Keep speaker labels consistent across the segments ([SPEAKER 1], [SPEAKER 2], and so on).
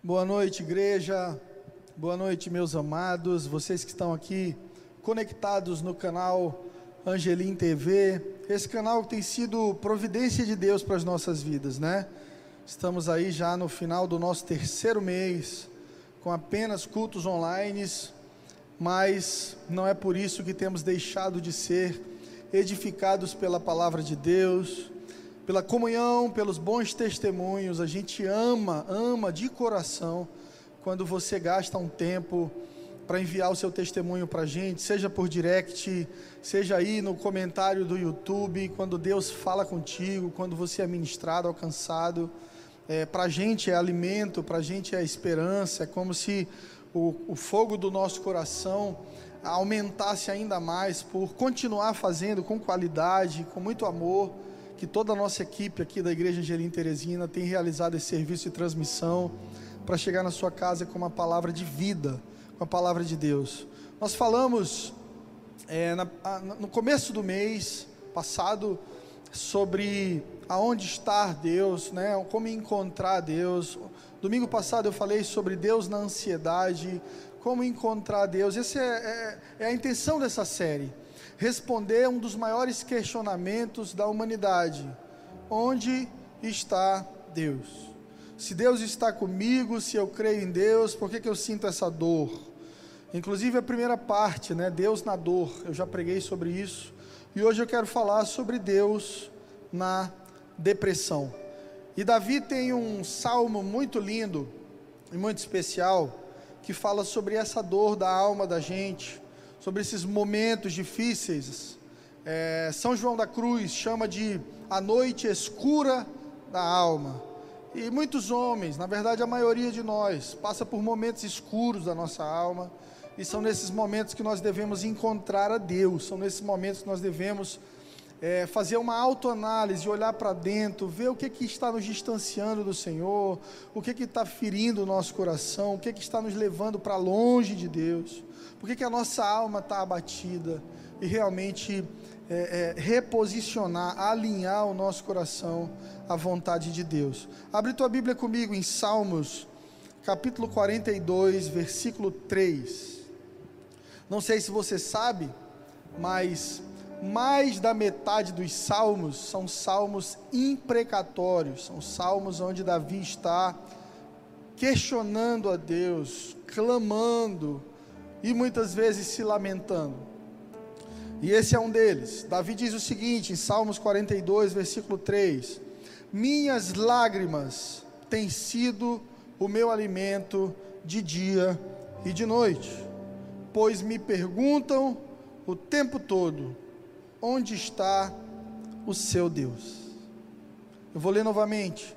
[SPEAKER 1] Boa noite, igreja. Boa noite, meus amados. Vocês que estão aqui conectados no canal Angelim TV. Esse canal tem sido providência de Deus para as nossas vidas, né? Estamos aí já no final do nosso terceiro mês, com apenas cultos online, mas não é por isso que temos deixado de ser edificados pela palavra de Deus pela comunhão, pelos bons testemunhos. A gente ama, ama de coração quando você gasta um tempo para enviar o seu testemunho para a gente, seja por direct, seja aí no comentário do YouTube, quando Deus fala contigo, quando você é ministrado, alcançado. É, para a gente é alimento, para a gente é esperança, é como se o, o fogo do nosso coração aumentasse ainda mais por continuar fazendo com qualidade, com muito amor que toda a nossa equipe aqui da Igreja Angelim Teresina tem realizado esse serviço de transmissão para chegar na sua casa com uma palavra de vida, com a palavra de Deus. Nós falamos é, na, no começo do mês passado sobre aonde estar Deus, né? Como encontrar Deus. Domingo passado eu falei sobre Deus na ansiedade, como encontrar Deus. Essa é, é, é a intenção dessa série responder um dos maiores questionamentos da humanidade: onde está Deus? Se Deus está comigo, se eu creio em Deus, por que, que eu sinto essa dor? Inclusive a primeira parte, né? Deus na dor. Eu já preguei sobre isso. E hoje eu quero falar sobre Deus na depressão. E Davi tem um salmo muito lindo e muito especial que fala sobre essa dor da alma da gente sobre esses momentos difíceis. É, São João da Cruz chama de a noite escura da alma. E muitos homens, na verdade a maioria de nós, passa por momentos escuros da nossa alma. E são nesses momentos que nós devemos encontrar a Deus, são nesses momentos que nós devemos é, fazer uma autoanálise, olhar para dentro, ver o que, que está nos distanciando do Senhor, o que, que está ferindo o nosso coração, o que, que está nos levando para longe de Deus. Por que, que a nossa alma está abatida? E realmente é, é, reposicionar, alinhar o nosso coração à vontade de Deus. Abre tua Bíblia comigo em Salmos, capítulo 42, versículo 3. Não sei se você sabe, mas mais da metade dos salmos são salmos imprecatórios, são salmos onde Davi está questionando a Deus, clamando, e muitas vezes se lamentando. E esse é um deles. Davi diz o seguinte, em Salmos 42, versículo 3: Minhas lágrimas têm sido o meu alimento de dia e de noite, pois me perguntam o tempo todo: onde está o seu Deus? Eu vou ler novamente.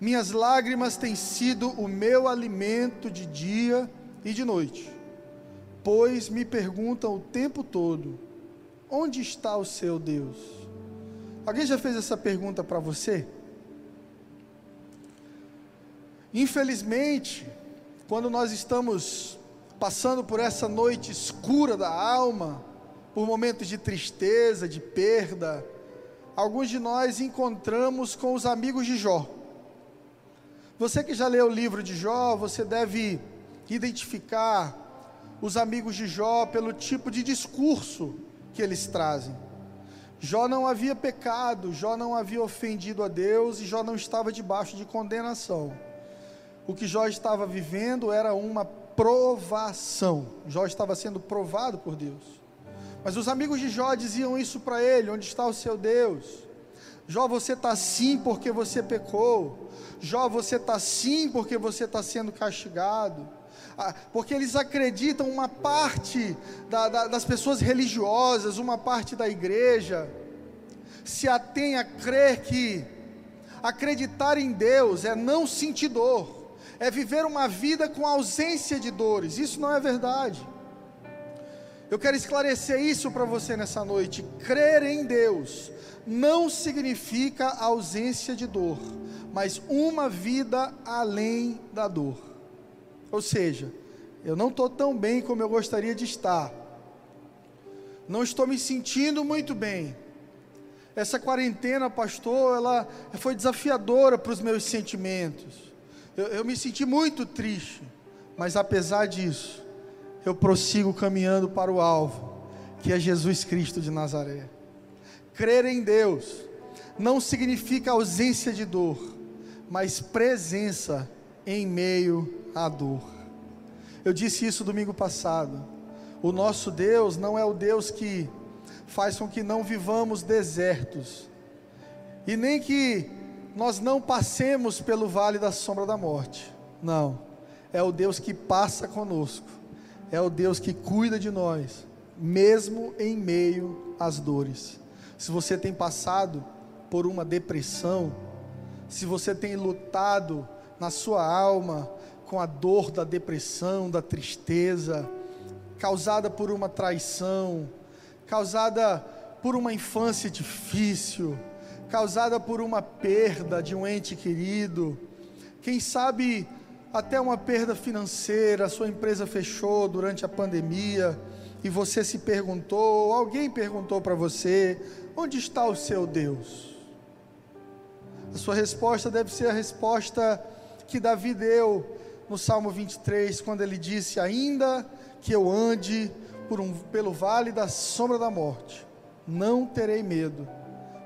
[SPEAKER 1] Minhas lágrimas têm sido o meu alimento de dia e de noite pois me perguntam o tempo todo: onde está o seu Deus? Alguém já fez essa pergunta para você? Infelizmente, quando nós estamos passando por essa noite escura da alma, por momentos de tristeza, de perda, alguns de nós encontramos com os amigos de Jó. Você que já leu o livro de Jó, você deve identificar os amigos de Jó pelo tipo de discurso que eles trazem. Jó não havia pecado, Jó não havia ofendido a Deus e Jó não estava debaixo de condenação. O que Jó estava vivendo era uma provação. Jó estava sendo provado por Deus. Mas os amigos de Jó diziam isso para ele: onde está o seu Deus? Jó, você está assim porque você pecou. Jó, você está assim porque você está sendo castigado. Ah, porque eles acreditam, uma parte da, da, das pessoas religiosas, uma parte da igreja, se atém a crer que acreditar em Deus é não sentir dor, é viver uma vida com ausência de dores. Isso não é verdade. Eu quero esclarecer isso para você nessa noite. Crer em Deus não significa ausência de dor, mas uma vida além da dor. Ou seja, eu não estou tão bem como eu gostaria de estar. Não estou me sentindo muito bem. Essa quarentena, pastor, ela foi desafiadora para os meus sentimentos. Eu, eu me senti muito triste, mas apesar disso, eu prossigo caminhando para o alvo, que é Jesus Cristo de Nazaré. Crer em Deus não significa ausência de dor, mas presença em meio à dor. Eu disse isso domingo passado. O nosso Deus não é o Deus que faz com que não vivamos desertos, e nem que nós não passemos pelo vale da sombra da morte. Não, é o Deus que passa conosco, é o Deus que cuida de nós, mesmo em meio às dores. Se você tem passado por uma depressão, se você tem lutado na sua alma com a dor da depressão, da tristeza, causada por uma traição, causada por uma infância difícil, causada por uma perda de um ente querido, quem sabe até uma perda financeira, sua empresa fechou durante a pandemia e você se perguntou, alguém perguntou para você, onde está o seu Deus? A sua resposta deve ser a resposta que Davi deu no Salmo 23, quando ele disse: Ainda que eu ande um, pelo vale da sombra da morte, não terei medo,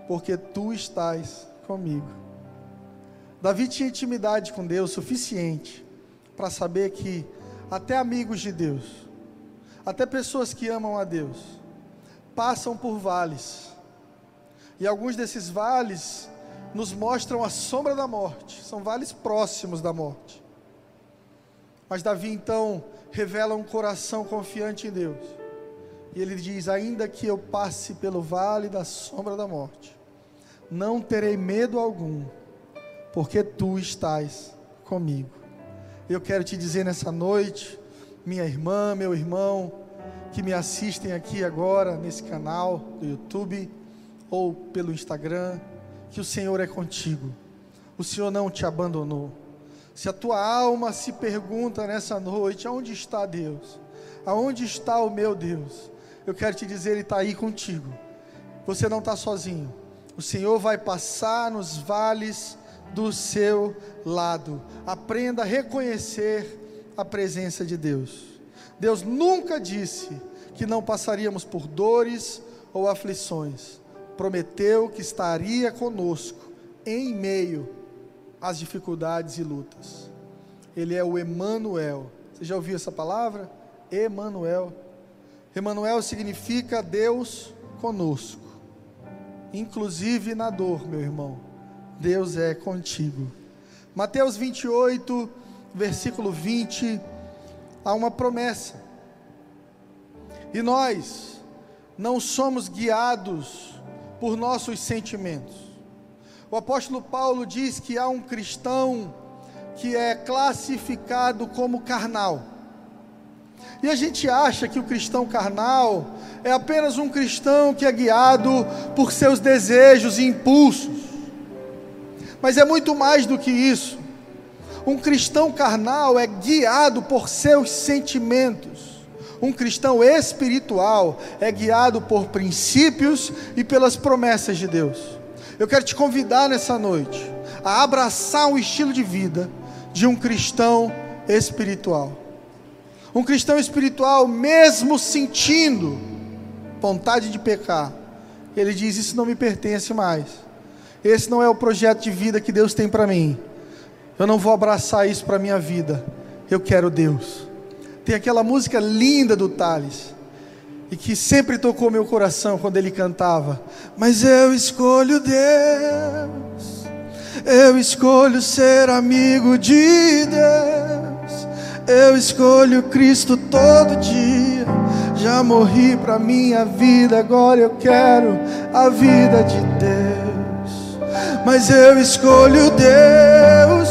[SPEAKER 1] porque tu estás comigo. Davi tinha intimidade com Deus suficiente para saber que até amigos de Deus, até pessoas que amam a Deus, passam por vales, e alguns desses vales nos mostram a sombra da morte, são vales próximos da morte. Mas Davi então revela um coração confiante em Deus. E ele diz: Ainda que eu passe pelo vale da sombra da morte, não terei medo algum, porque tu estás comigo. Eu quero te dizer nessa noite, minha irmã, meu irmão, que me assistem aqui agora nesse canal do YouTube ou pelo Instagram, que o Senhor é contigo. O Senhor não te abandonou. Se a tua alma se pergunta nessa noite: aonde está Deus? Aonde está o meu Deus? Eu quero te dizer, Ele está aí contigo. Você não está sozinho. O Senhor vai passar nos vales do seu lado. Aprenda a reconhecer a presença de Deus. Deus nunca disse que não passaríamos por dores ou aflições. Prometeu que estaria conosco em meio as dificuldades e lutas. Ele é o Emanuel. Você já ouviu essa palavra? Emanuel. Emanuel significa Deus conosco. Inclusive na dor, meu irmão. Deus é contigo. Mateus 28, versículo 20, há uma promessa. E nós não somos guiados por nossos sentimentos. O apóstolo Paulo diz que há um cristão que é classificado como carnal. E a gente acha que o cristão carnal é apenas um cristão que é guiado por seus desejos e impulsos. Mas é muito mais do que isso. Um cristão carnal é guiado por seus sentimentos. Um cristão espiritual é guiado por princípios e pelas promessas de Deus. Eu quero te convidar nessa noite a abraçar um estilo de vida de um cristão espiritual. Um cristão espiritual, mesmo sentindo vontade de pecar, ele diz: Isso não me pertence mais. Esse não é o projeto de vida que Deus tem para mim. Eu não vou abraçar isso para minha vida. Eu quero Deus. Tem aquela música linda do Thales e que sempre tocou meu coração quando ele cantava. Mas eu escolho Deus, eu escolho ser amigo de Deus, eu escolho Cristo todo dia. Já morri para minha vida, agora eu quero a vida de Deus. Mas eu escolho Deus,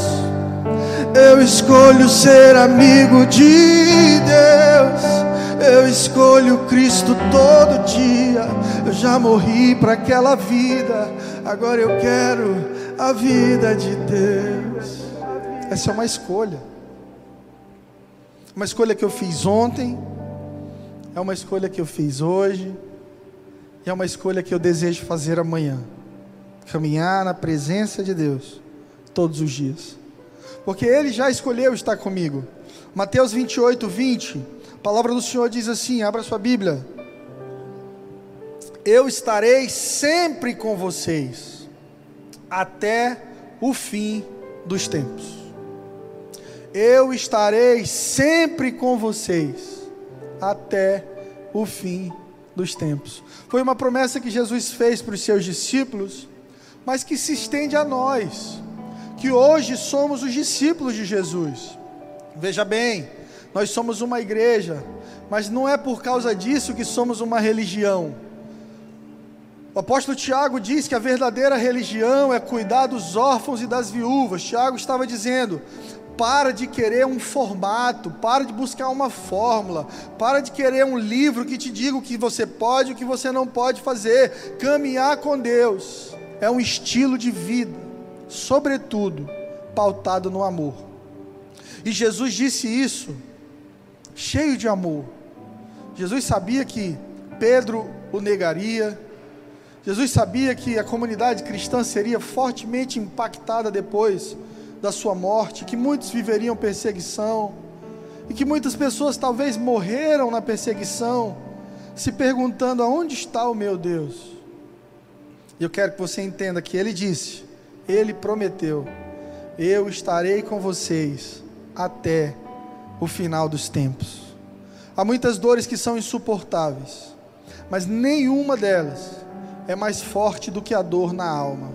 [SPEAKER 1] eu escolho ser amigo de Deus eu escolho Cristo todo dia. Eu já morri para aquela vida, agora eu quero a vida de Deus. Essa é uma escolha. Uma escolha que eu fiz ontem, é uma escolha que eu fiz hoje, e é uma escolha que eu desejo fazer amanhã. Caminhar na presença de Deus todos os dias. porque Ele já escolheu estar comigo. Mateus 28, 20, a palavra do Senhor diz assim: abra sua Bíblia. Eu estarei sempre com vocês, até o fim dos tempos. Eu estarei sempre com vocês, até o fim dos tempos. Foi uma promessa que Jesus fez para os seus discípulos, mas que se estende a nós, que hoje somos os discípulos de Jesus. Veja bem, nós somos uma igreja, mas não é por causa disso que somos uma religião. O apóstolo Tiago diz que a verdadeira religião é cuidar dos órfãos e das viúvas. Tiago estava dizendo: para de querer um formato, para de buscar uma fórmula, para de querer um livro que te diga o que você pode e o que você não pode fazer. Caminhar com Deus é um estilo de vida, sobretudo pautado no amor. E Jesus disse isso, cheio de amor. Jesus sabia que Pedro o negaria, Jesus sabia que a comunidade cristã seria fortemente impactada depois da sua morte, que muitos viveriam perseguição, e que muitas pessoas talvez morreram na perseguição, se perguntando: aonde está o meu Deus? E eu quero que você entenda que ele disse, ele prometeu: eu estarei com vocês até o final dos tempos. Há muitas dores que são insuportáveis, mas nenhuma delas é mais forte do que a dor na alma.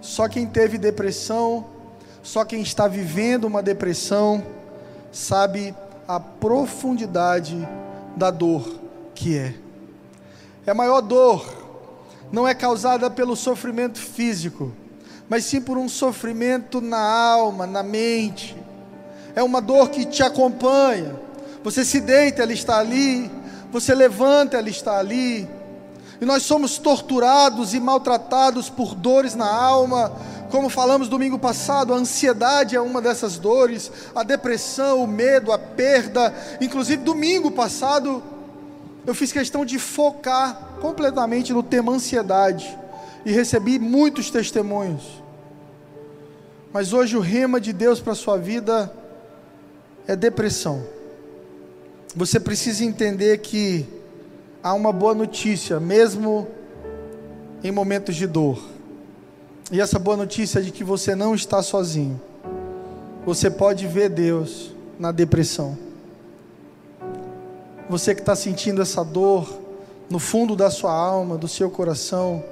[SPEAKER 1] Só quem teve depressão, só quem está vivendo uma depressão, sabe a profundidade da dor que é. É a maior dor, não é causada pelo sofrimento físico, mas sim por um sofrimento na alma, na mente. É uma dor que te acompanha. Você se deita, ela está ali. Você levanta, ela está ali e nós somos torturados e maltratados por dores na alma, como falamos domingo passado, a ansiedade é uma dessas dores, a depressão, o medo, a perda. Inclusive, domingo passado, eu fiz questão de focar completamente no tema ansiedade e recebi muitos testemunhos. Mas hoje o rema de Deus para a sua vida é depressão. Você precisa entender que há uma boa notícia, mesmo em momentos de dor. E essa boa notícia é de que você não está sozinho. Você pode ver Deus na depressão. Você que está sentindo essa dor no fundo da sua alma, do seu coração.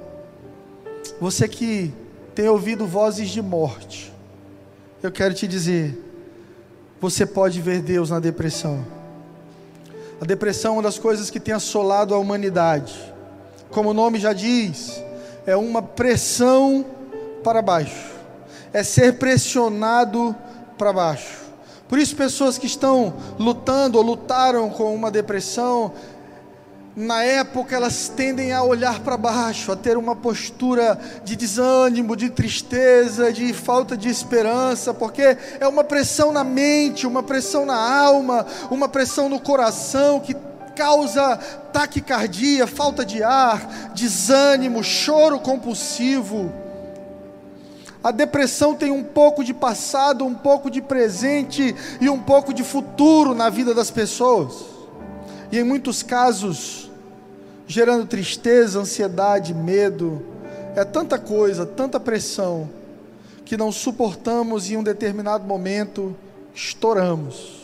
[SPEAKER 1] Você que tem ouvido vozes de morte. Eu quero te dizer, você pode ver Deus na depressão. A depressão é uma das coisas que tem assolado a humanidade. Como o nome já diz, é uma pressão para baixo, é ser pressionado para baixo. Por isso, pessoas que estão lutando ou lutaram com uma depressão, na época elas tendem a olhar para baixo, a ter uma postura de desânimo, de tristeza, de falta de esperança, porque é uma pressão na mente, uma pressão na alma, uma pressão no coração que causa taquicardia, falta de ar, desânimo, choro compulsivo. A depressão tem um pouco de passado, um pouco de presente e um pouco de futuro na vida das pessoas e em muitos casos gerando tristeza, ansiedade, medo. É tanta coisa, tanta pressão que não suportamos e em um determinado momento estouramos.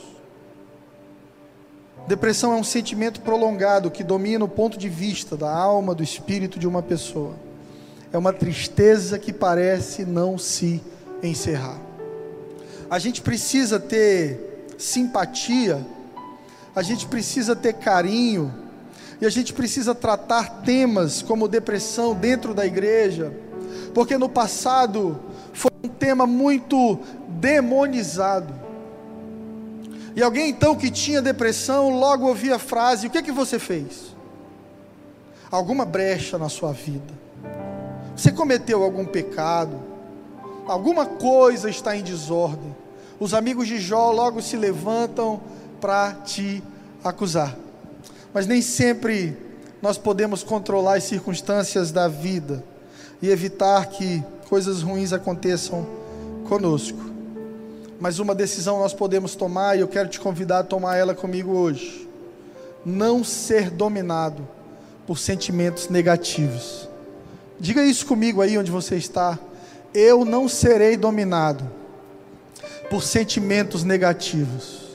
[SPEAKER 1] Depressão é um sentimento prolongado que domina o ponto de vista da alma, do espírito de uma pessoa. É uma tristeza que parece não se encerrar. A gente precisa ter simpatia a gente precisa ter carinho, e a gente precisa tratar temas como depressão dentro da igreja, porque no passado foi um tema muito demonizado. E alguém então que tinha depressão logo ouvia a frase: O que é que você fez? Alguma brecha na sua vida? Você cometeu algum pecado? Alguma coisa está em desordem? Os amigos de Jó logo se levantam para te acusar. Mas nem sempre nós podemos controlar as circunstâncias da vida e evitar que coisas ruins aconteçam conosco. mas uma decisão nós podemos tomar e eu quero te convidar a tomar ela comigo hoje. Não ser dominado por sentimentos negativos. Diga isso comigo aí onde você está. Eu não serei dominado por sentimentos negativos.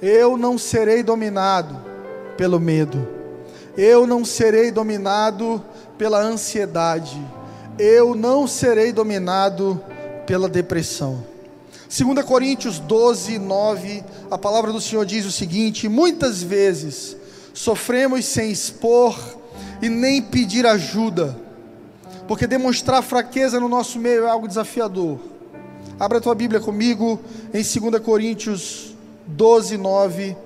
[SPEAKER 1] Eu não serei dominado pelo medo. Eu não serei dominado pela ansiedade. Eu não serei dominado pela depressão. 2 Coríntios 12, 9, a palavra do Senhor diz o seguinte: muitas vezes sofremos sem expor e nem pedir ajuda, porque demonstrar fraqueza no nosso meio é algo desafiador. Abra a tua Bíblia comigo em 2 Coríntios 12, 9.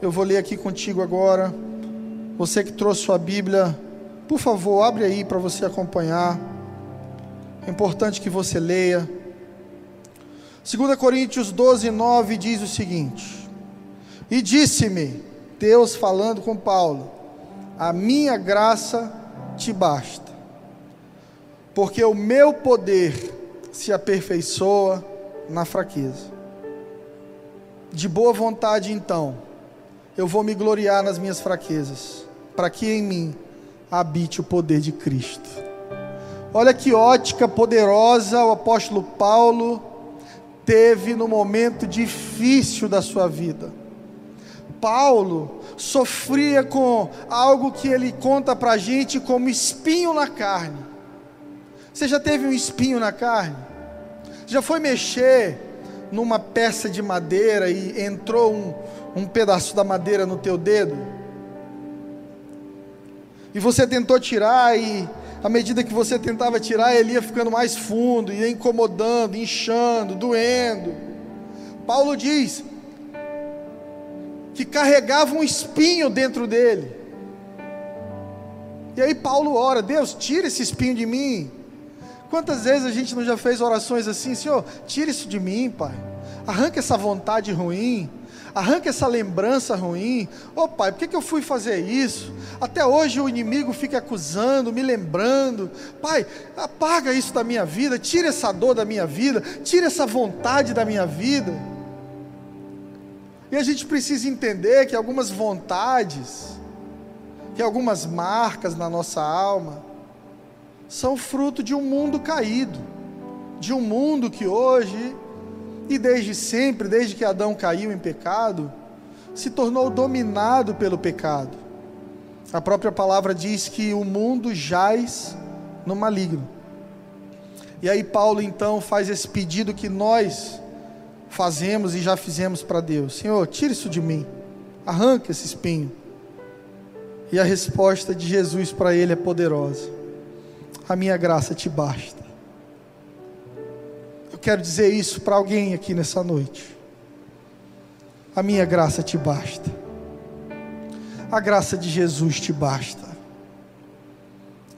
[SPEAKER 1] Eu vou ler aqui contigo agora. Você que trouxe sua Bíblia, por favor, abre aí para você acompanhar. É importante que você leia. 2 Coríntios 12, 9 diz o seguinte: E disse-me, Deus falando com Paulo, a minha graça te basta, porque o meu poder se aperfeiçoa na fraqueza. De boa vontade, então, eu vou me gloriar nas minhas fraquezas, para que em mim habite o poder de Cristo. Olha que ótica poderosa o apóstolo Paulo teve no momento difícil da sua vida. Paulo sofria com algo que ele conta para a gente como espinho na carne. Você já teve um espinho na carne? Já foi mexer numa peça de madeira e entrou um, um pedaço da madeira no teu dedo? E você tentou tirar e à medida que você tentava tirar, ele ia ficando mais fundo, ia incomodando, inchando, doendo. Paulo diz que carregava um espinho dentro dele. E aí Paulo ora: Deus, tira esse espinho de mim. Quantas vezes a gente não já fez orações assim, Senhor, tira isso de mim, Pai. Arranca essa vontade ruim arranca essa lembrança ruim. Ô oh, pai, por que, que eu fui fazer isso? Até hoje o inimigo fica acusando, me lembrando. Pai, apaga isso da minha vida, tira essa dor da minha vida, tira essa vontade da minha vida. E a gente precisa entender que algumas vontades, que algumas marcas na nossa alma, são fruto de um mundo caído, de um mundo que hoje e desde sempre, desde que Adão caiu em pecado, se tornou dominado pelo pecado. A própria palavra diz que o mundo jaz no maligno. E aí Paulo então faz esse pedido que nós fazemos e já fizemos para Deus: Senhor, tira isso de mim, arranca esse espinho. E a resposta de Jesus para ele é poderosa: A minha graça te basta quero dizer isso para alguém aqui nessa noite. A minha graça te basta. A graça de Jesus te basta.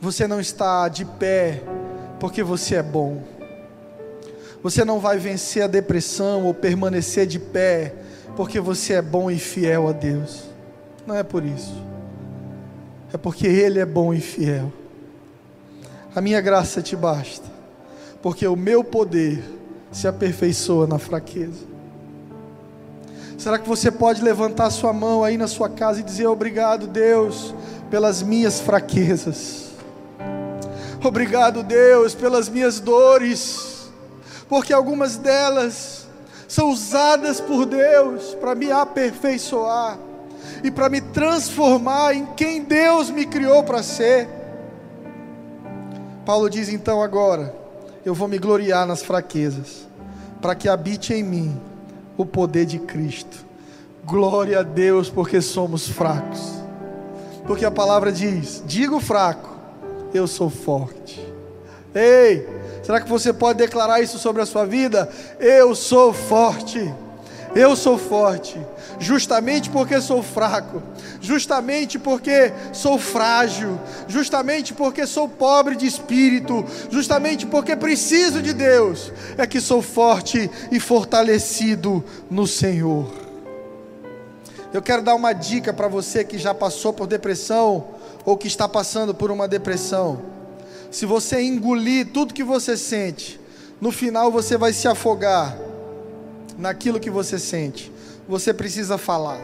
[SPEAKER 1] Você não está de pé porque você é bom. Você não vai vencer a depressão ou permanecer de pé porque você é bom e fiel a Deus. Não é por isso. É porque Ele é bom e fiel. A minha graça te basta porque o meu poder se aperfeiçoa na fraqueza. Será que você pode levantar sua mão aí na sua casa e dizer obrigado, Deus, pelas minhas fraquezas? Obrigado, Deus, pelas minhas dores, porque algumas delas são usadas por Deus para me aperfeiçoar e para me transformar em quem Deus me criou para ser. Paulo diz então agora: eu vou me gloriar nas fraquezas, para que habite em mim o poder de Cristo. Glória a Deus, porque somos fracos. Porque a palavra diz: digo fraco, eu sou forte. Ei, será que você pode declarar isso sobre a sua vida? Eu sou forte. Eu sou forte, justamente porque sou fraco, justamente porque sou frágil, justamente porque sou pobre de espírito, justamente porque preciso de Deus, é que sou forte e fortalecido no Senhor. Eu quero dar uma dica para você que já passou por depressão ou que está passando por uma depressão. Se você engolir tudo que você sente, no final você vai se afogar naquilo que você sente, você precisa falar.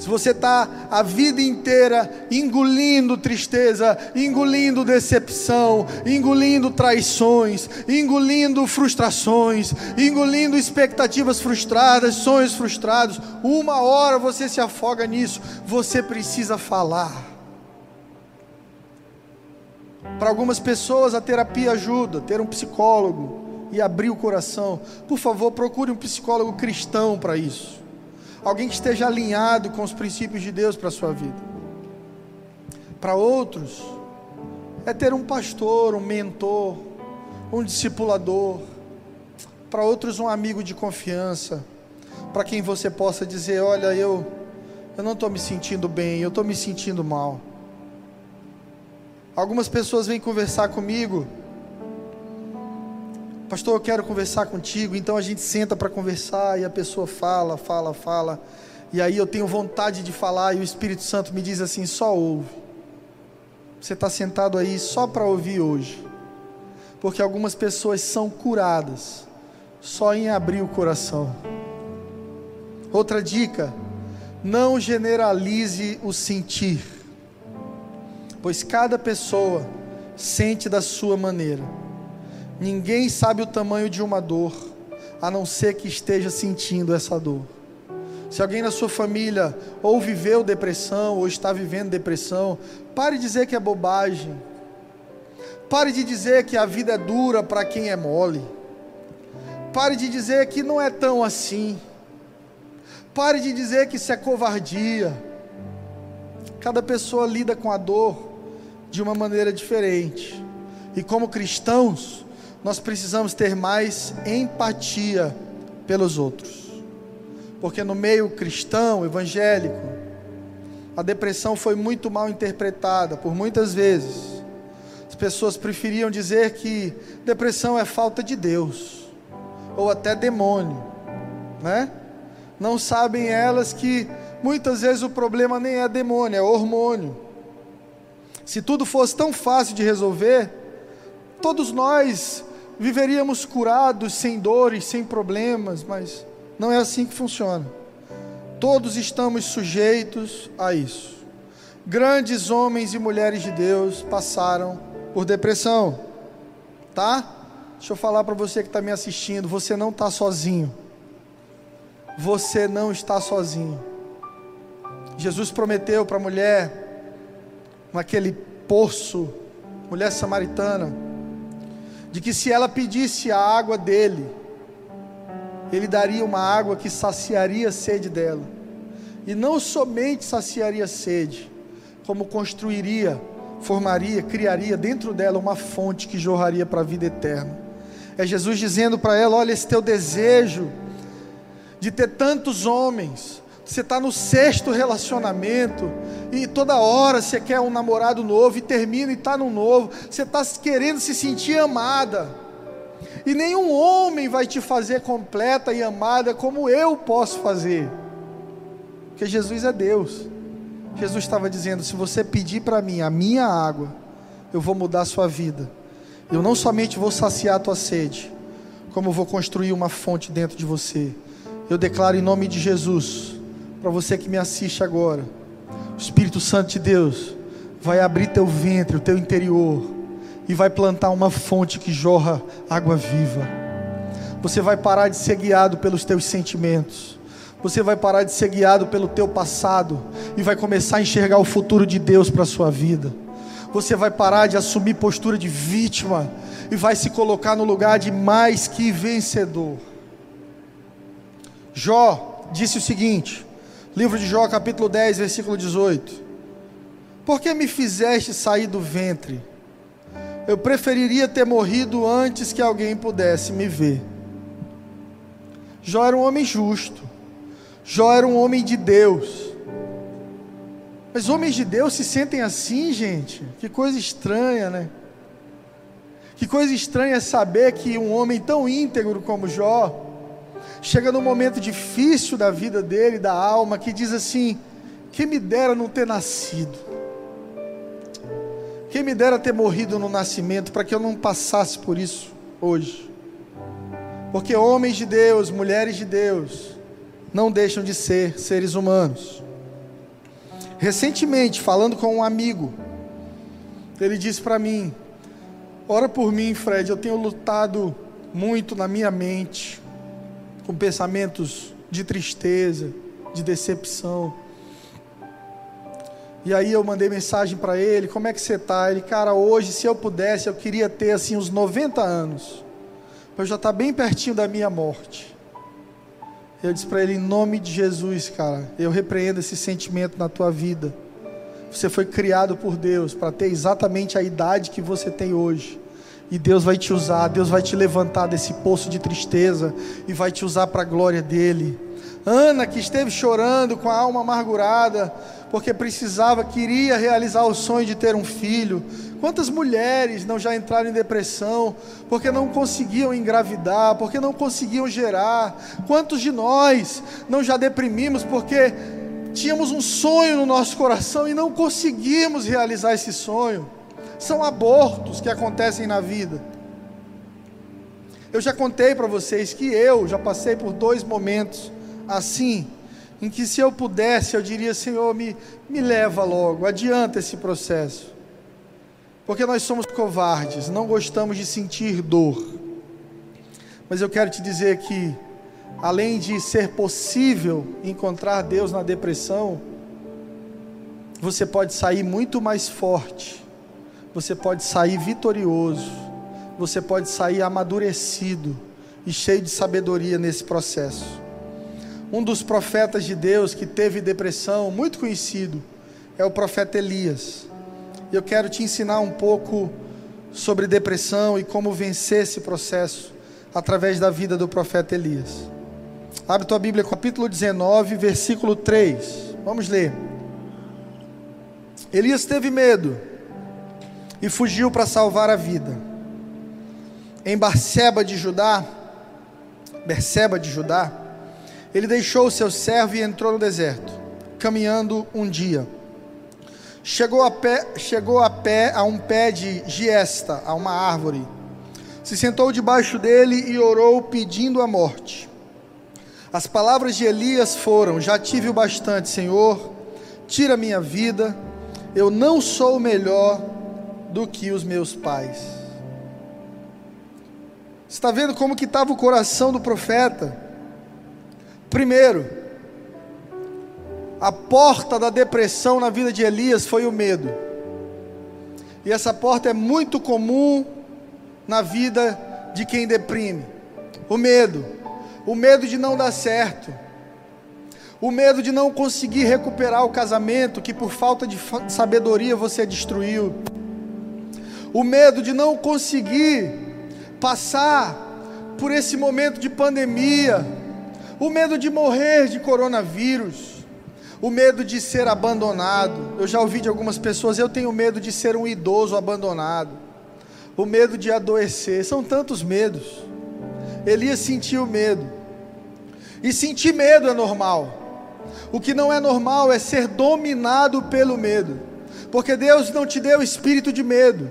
[SPEAKER 1] Se você está a vida inteira engolindo tristeza, engolindo decepção, engolindo traições, engolindo frustrações, engolindo expectativas frustradas, sonhos frustrados, uma hora você se afoga nisso, você precisa falar. Para algumas pessoas a terapia ajuda, ter um psicólogo e abrir o coração. Por favor, procure um psicólogo cristão para isso alguém que esteja alinhado com os princípios de Deus para a sua vida. Para outros, é ter um pastor, um mentor, um discipulador. Para outros, um amigo de confiança, para quem você possa dizer: Olha, eu, eu não estou me sentindo bem, eu estou me sentindo mal. Algumas pessoas vêm conversar comigo Pastor, eu quero conversar contigo. Então a gente senta para conversar e a pessoa fala, fala, fala. E aí eu tenho vontade de falar e o Espírito Santo me diz assim: só ouve. Você está sentado aí só para ouvir hoje. Porque algumas pessoas são curadas só em abrir o coração. Outra dica: não generalize o sentir, pois cada pessoa sente da sua maneira. Ninguém sabe o tamanho de uma dor, a não ser que esteja sentindo essa dor. Se alguém na sua família ou viveu depressão ou está vivendo depressão, pare de dizer que é bobagem. Pare de dizer que a vida é dura para quem é mole. Pare de dizer que não é tão assim. Pare de dizer que isso é covardia. Cada pessoa lida com a dor de uma maneira diferente. E como cristãos, nós precisamos ter mais empatia pelos outros. Porque no meio cristão, evangélico, a depressão foi muito mal interpretada por muitas vezes. As pessoas preferiam dizer que depressão é falta de Deus, ou até demônio, né? Não sabem elas que muitas vezes o problema nem é demônio, é hormônio. Se tudo fosse tão fácil de resolver, todos nós viveríamos curados, sem dores, sem problemas, mas não é assim que funciona. Todos estamos sujeitos a isso. Grandes homens e mulheres de Deus passaram por depressão, tá? Deixa eu falar para você que está me assistindo: você não está sozinho. Você não está sozinho. Jesus prometeu para a mulher, naquele poço, mulher samaritana, de que se ela pedisse a água dele, ele daria uma água que saciaria a sede dela. E não somente saciaria a sede, como construiria, formaria, criaria dentro dela uma fonte que jorraria para a vida eterna. É Jesus dizendo para ela: Olha, esse teu desejo de ter tantos homens, você está no sexto relacionamento e toda hora você quer um namorado novo e termina e está no novo. Você está querendo se sentir amada. E nenhum homem vai te fazer completa e amada como eu posso fazer. Porque Jesus é Deus. Jesus estava dizendo: se você pedir para mim a minha água, eu vou mudar a sua vida. Eu não somente vou saciar a tua sede, como vou construir uma fonte dentro de você. Eu declaro em nome de Jesus para você que me assiste agora, o Espírito Santo de Deus vai abrir teu ventre, o teu interior, e vai plantar uma fonte que jorra água viva. Você vai parar de ser guiado pelos teus sentimentos. Você vai parar de ser guiado pelo teu passado e vai começar a enxergar o futuro de Deus para a sua vida. Você vai parar de assumir postura de vítima e vai se colocar no lugar de mais que vencedor. Jó disse o seguinte: Livro de Jó, capítulo 10, versículo 18. Por que me fizeste sair do ventre? Eu preferiria ter morrido antes que alguém pudesse me ver. Jó era um homem justo. Jó era um homem de Deus. Mas homens de Deus se sentem assim, gente. Que coisa estranha, né? Que coisa estranha saber que um homem tão íntegro como Jó chega num momento difícil da vida dele, da alma, que diz assim: quem me dera não ter nascido, quem me dera ter morrido no nascimento, para que eu não passasse por isso hoje. Porque homens de Deus, mulheres de Deus, não deixam de ser seres humanos. Recentemente, falando com um amigo, ele disse para mim: Ora por mim, Fred, eu tenho lutado muito na minha mente, com pensamentos de tristeza, de decepção. E aí eu mandei mensagem para ele, como é que você está? Ele, cara, hoje se eu pudesse, eu queria ter assim uns 90 anos. Eu já está bem pertinho da minha morte. Eu disse para ele, em nome de Jesus, cara, eu repreendo esse sentimento na tua vida. Você foi criado por Deus para ter exatamente a idade que você tem hoje. E Deus vai te usar, Deus vai te levantar desse poço de tristeza e vai te usar para a glória dele. Ana, que esteve chorando com a alma amargurada, porque precisava, queria realizar o sonho de ter um filho. Quantas mulheres não já entraram em depressão porque não conseguiam engravidar, porque não conseguiam gerar? Quantos de nós não já deprimimos porque tínhamos um sonho no nosso coração e não conseguimos realizar esse sonho? São abortos que acontecem na vida. Eu já contei para vocês que eu já passei por dois momentos assim em que se eu pudesse, eu diria, Senhor, me, me leva logo, adianta esse processo. Porque nós somos covardes, não gostamos de sentir dor. Mas eu quero te dizer que, além de ser possível encontrar Deus na depressão, você pode sair muito mais forte, você pode sair vitorioso, você pode sair amadurecido e cheio de sabedoria nesse processo. Um dos profetas de Deus que teve depressão, muito conhecido, é o profeta Elias. Eu quero te ensinar um pouco sobre depressão e como vencer esse processo através da vida do profeta Elias. Abre tua Bíblia, capítulo 19, versículo 3. Vamos ler. Elias teve medo e fugiu para salvar a vida. Em Barseba de Judá, Berseba de Judá, ele deixou o seu servo e entrou no deserto, caminhando um dia. Chegou a pé, chegou a pé a um pé de giesta, a uma árvore. Se sentou debaixo dele e orou pedindo a morte. As palavras de Elias foram: Já tive o bastante, Senhor, tira minha vida. Eu não sou melhor do que os meus pais. Está vendo como que estava o coração do profeta? Primeiro, a porta da depressão na vida de Elias foi o medo. E essa porta é muito comum na vida de quem deprime. O medo. O medo de não dar certo. O medo de não conseguir recuperar o casamento que por falta de sabedoria você destruiu. O medo de não conseguir passar por esse momento de pandemia. O medo de morrer de coronavírus, o medo de ser abandonado. Eu já ouvi de algumas pessoas, eu tenho medo de ser um idoso abandonado, o medo de adoecer, são tantos medos. Elias sentiu medo, e sentir medo é normal. O que não é normal é ser dominado pelo medo, porque Deus não te deu espírito de medo,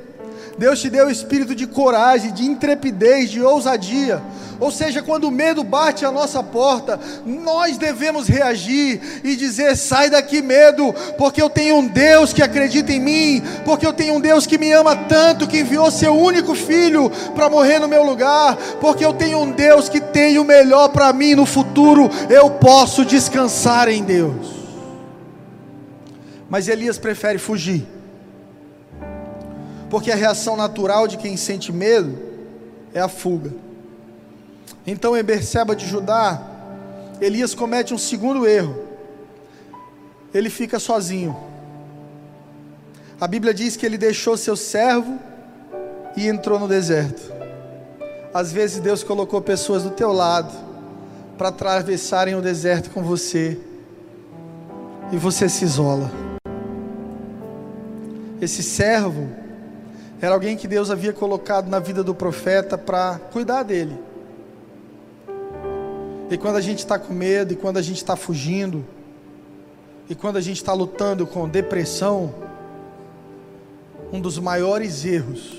[SPEAKER 1] Deus te deu espírito de coragem, de intrepidez, de ousadia. Ou seja, quando o medo bate à nossa porta, nós devemos reagir e dizer: sai daqui, medo, porque eu tenho um Deus que acredita em mim, porque eu tenho um Deus que me ama tanto, que enviou seu único filho para morrer no meu lugar, porque eu tenho um Deus que tem o melhor para mim no futuro, eu posso descansar em Deus. Mas Elias prefere fugir porque a reação natural de quem sente medo é a fuga. Então, em Berseba de Judá, Elias comete um segundo erro. Ele fica sozinho. A Bíblia diz que ele deixou seu servo e entrou no deserto. Às vezes Deus colocou pessoas do teu lado para atravessarem o deserto com você e você se isola. Esse servo era alguém que Deus havia colocado na vida do profeta para cuidar dele. E quando a gente está com medo, e quando a gente está fugindo, e quando a gente está lutando com depressão, um dos maiores erros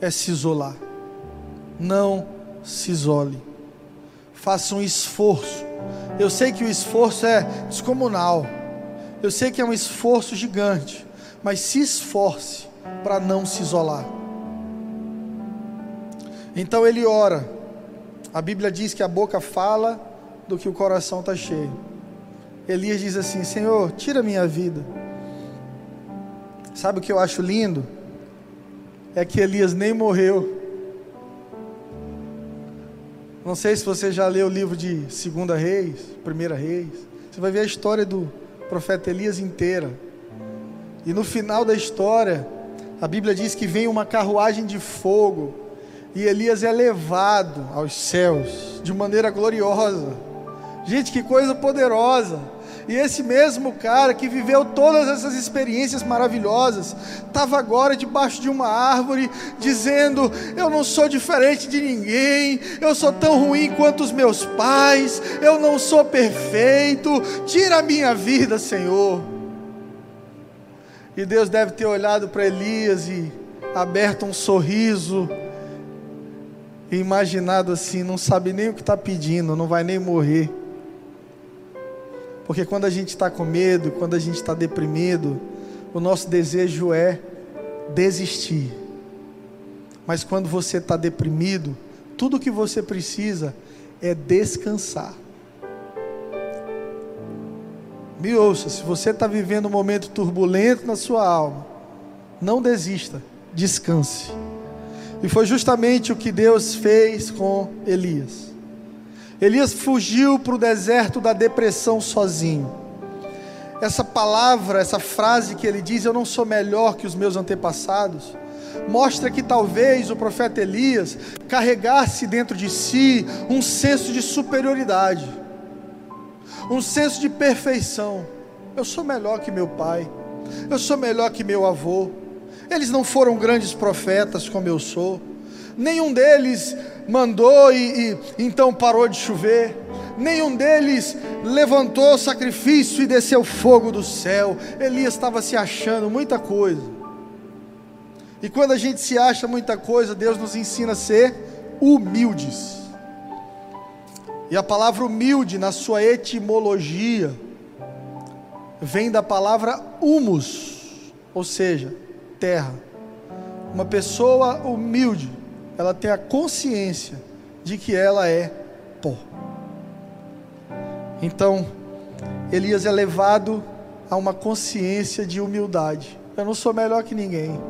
[SPEAKER 1] é se isolar. Não se isole. faça um esforço. Eu sei que o esforço é descomunal. Eu sei que é um esforço gigante, mas se esforce para não se isolar. Então ele ora. A Bíblia diz que a boca fala do que o coração está cheio. Elias diz assim: Senhor, tira minha vida. Sabe o que eu acho lindo? É que Elias nem morreu. Não sei se você já leu o livro de Segunda Reis, Primeira Reis. Você vai ver a história do profeta Elias inteira. E no final da história, a Bíblia diz que vem uma carruagem de fogo e Elias é levado aos céus de maneira gloriosa. Gente, que coisa poderosa! E esse mesmo cara que viveu todas essas experiências maravilhosas, estava agora debaixo de uma árvore, dizendo: Eu não sou diferente de ninguém, eu sou tão ruim quanto os meus pais, eu não sou perfeito, tira a minha vida, Senhor. E Deus deve ter olhado para Elias e aberto um sorriso e imaginado assim: não sabe nem o que está pedindo, não vai nem morrer. Porque quando a gente está com medo, quando a gente está deprimido, o nosso desejo é desistir. Mas quando você está deprimido, tudo o que você precisa é descansar. Me ouça, se você está vivendo um momento turbulento na sua alma, não desista, descanse. E foi justamente o que Deus fez com Elias. Elias fugiu para o deserto da depressão sozinho. Essa palavra, essa frase que ele diz, eu não sou melhor que os meus antepassados, mostra que talvez o profeta Elias carregasse dentro de si um senso de superioridade, um senso de perfeição. Eu sou melhor que meu pai, eu sou melhor que meu avô. Eles não foram grandes profetas como eu sou. Nenhum deles mandou e, e então parou de chover. Nenhum deles levantou sacrifício e desceu fogo do céu. Elias estava se achando muita coisa. E quando a gente se acha muita coisa, Deus nos ensina a ser humildes. E a palavra humilde, na sua etimologia, vem da palavra humus, ou seja, terra. Uma pessoa humilde ela tem a consciência de que ela é pó. Então, Elias é levado a uma consciência de humildade. Eu não sou melhor que ninguém.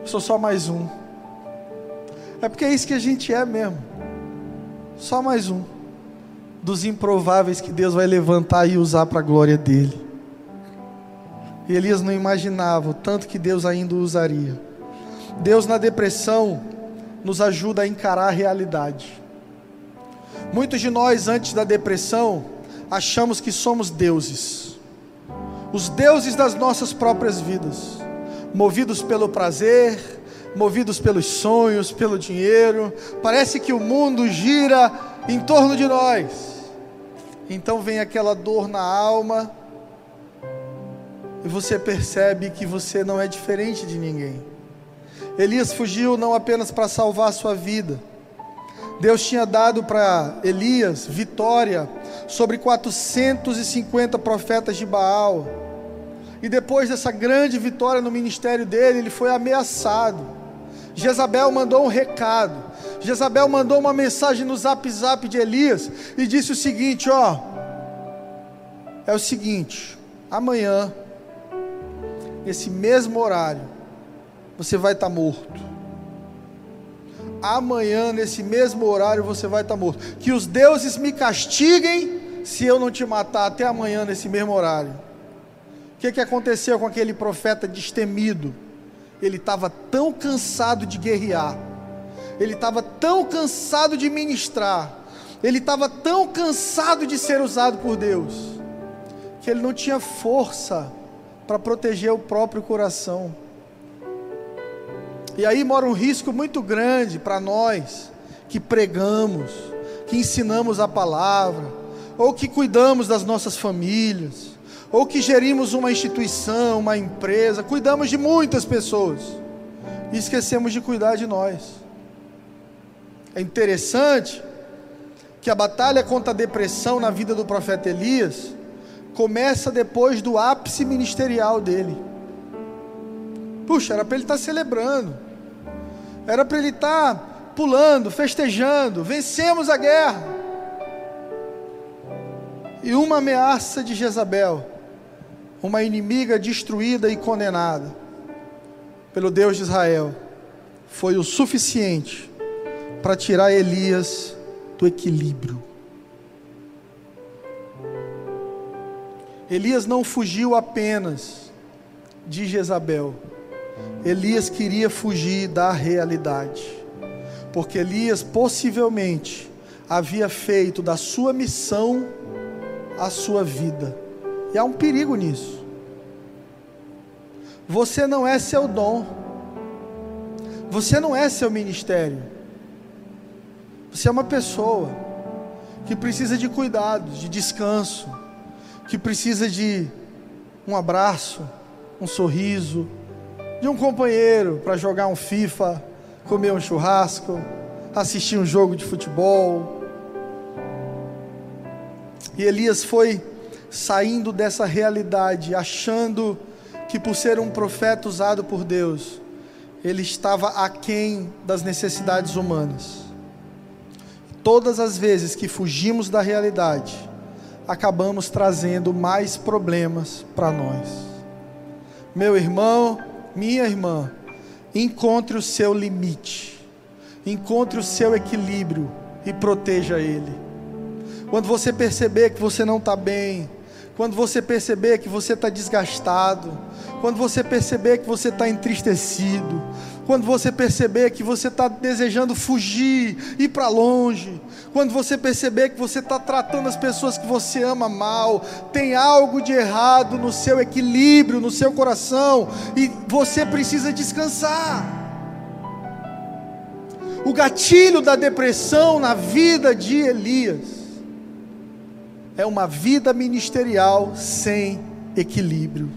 [SPEAKER 1] Eu sou só mais um. É porque é isso que a gente é mesmo. Só mais um dos improváveis que Deus vai levantar e usar para a glória dele. E Elias não imaginava o tanto que Deus ainda usaria. Deus na depressão nos ajuda a encarar a realidade. Muitos de nós, antes da depressão, achamos que somos deuses, os deuses das nossas próprias vidas, movidos pelo prazer, movidos pelos sonhos, pelo dinheiro. Parece que o mundo gira em torno de nós. Então vem aquela dor na alma, e você percebe que você não é diferente de ninguém. Elias fugiu não apenas para salvar a sua vida. Deus tinha dado para Elias vitória sobre 450 profetas de Baal. E depois dessa grande vitória no ministério dele, ele foi ameaçado. Jezabel mandou um recado. Jezabel mandou uma mensagem no zap zap de Elias e disse o seguinte: Ó, é o seguinte, amanhã, nesse mesmo horário, você vai estar tá morto. Amanhã, nesse mesmo horário, você vai estar tá morto. Que os deuses me castiguem se eu não te matar até amanhã, nesse mesmo horário. O que, que aconteceu com aquele profeta destemido? Ele estava tão cansado de guerrear, ele estava tão cansado de ministrar, ele estava tão cansado de ser usado por Deus, que ele não tinha força para proteger o próprio coração. E aí mora um risco muito grande para nós que pregamos, que ensinamos a palavra, ou que cuidamos das nossas famílias, ou que gerimos uma instituição, uma empresa, cuidamos de muitas pessoas e esquecemos de cuidar de nós. É interessante que a batalha contra a depressão na vida do profeta Elias começa depois do ápice ministerial dele. Puxa, era para ele estar tá celebrando, era para ele estar tá pulando, festejando, vencemos a guerra. E uma ameaça de Jezabel, uma inimiga destruída e condenada pelo Deus de Israel, foi o suficiente para tirar Elias do equilíbrio. Elias não fugiu apenas de Jezabel, Elias queria fugir da realidade, porque Elias possivelmente havia feito da sua missão a sua vida, e há um perigo nisso. Você não é seu dom, você não é seu ministério, você é uma pessoa que precisa de cuidados, de descanso, que precisa de um abraço, um sorriso, de um companheiro para jogar um FIFA, comer um churrasco, assistir um jogo de futebol. E Elias foi saindo dessa realidade, achando que por ser um profeta usado por Deus, ele estava aquém das necessidades humanas. Todas as vezes que fugimos da realidade, acabamos trazendo mais problemas para nós. Meu irmão, minha irmã, encontre o seu limite, encontre o seu equilíbrio e proteja ele. Quando você perceber que você não está bem, quando você perceber que você está desgastado, quando você perceber que você está entristecido, quando você perceber que você está desejando fugir, ir para longe, quando você perceber que você está tratando as pessoas que você ama mal, tem algo de errado no seu equilíbrio, no seu coração, e você precisa descansar. O gatilho da depressão na vida de Elias é uma vida ministerial sem equilíbrio.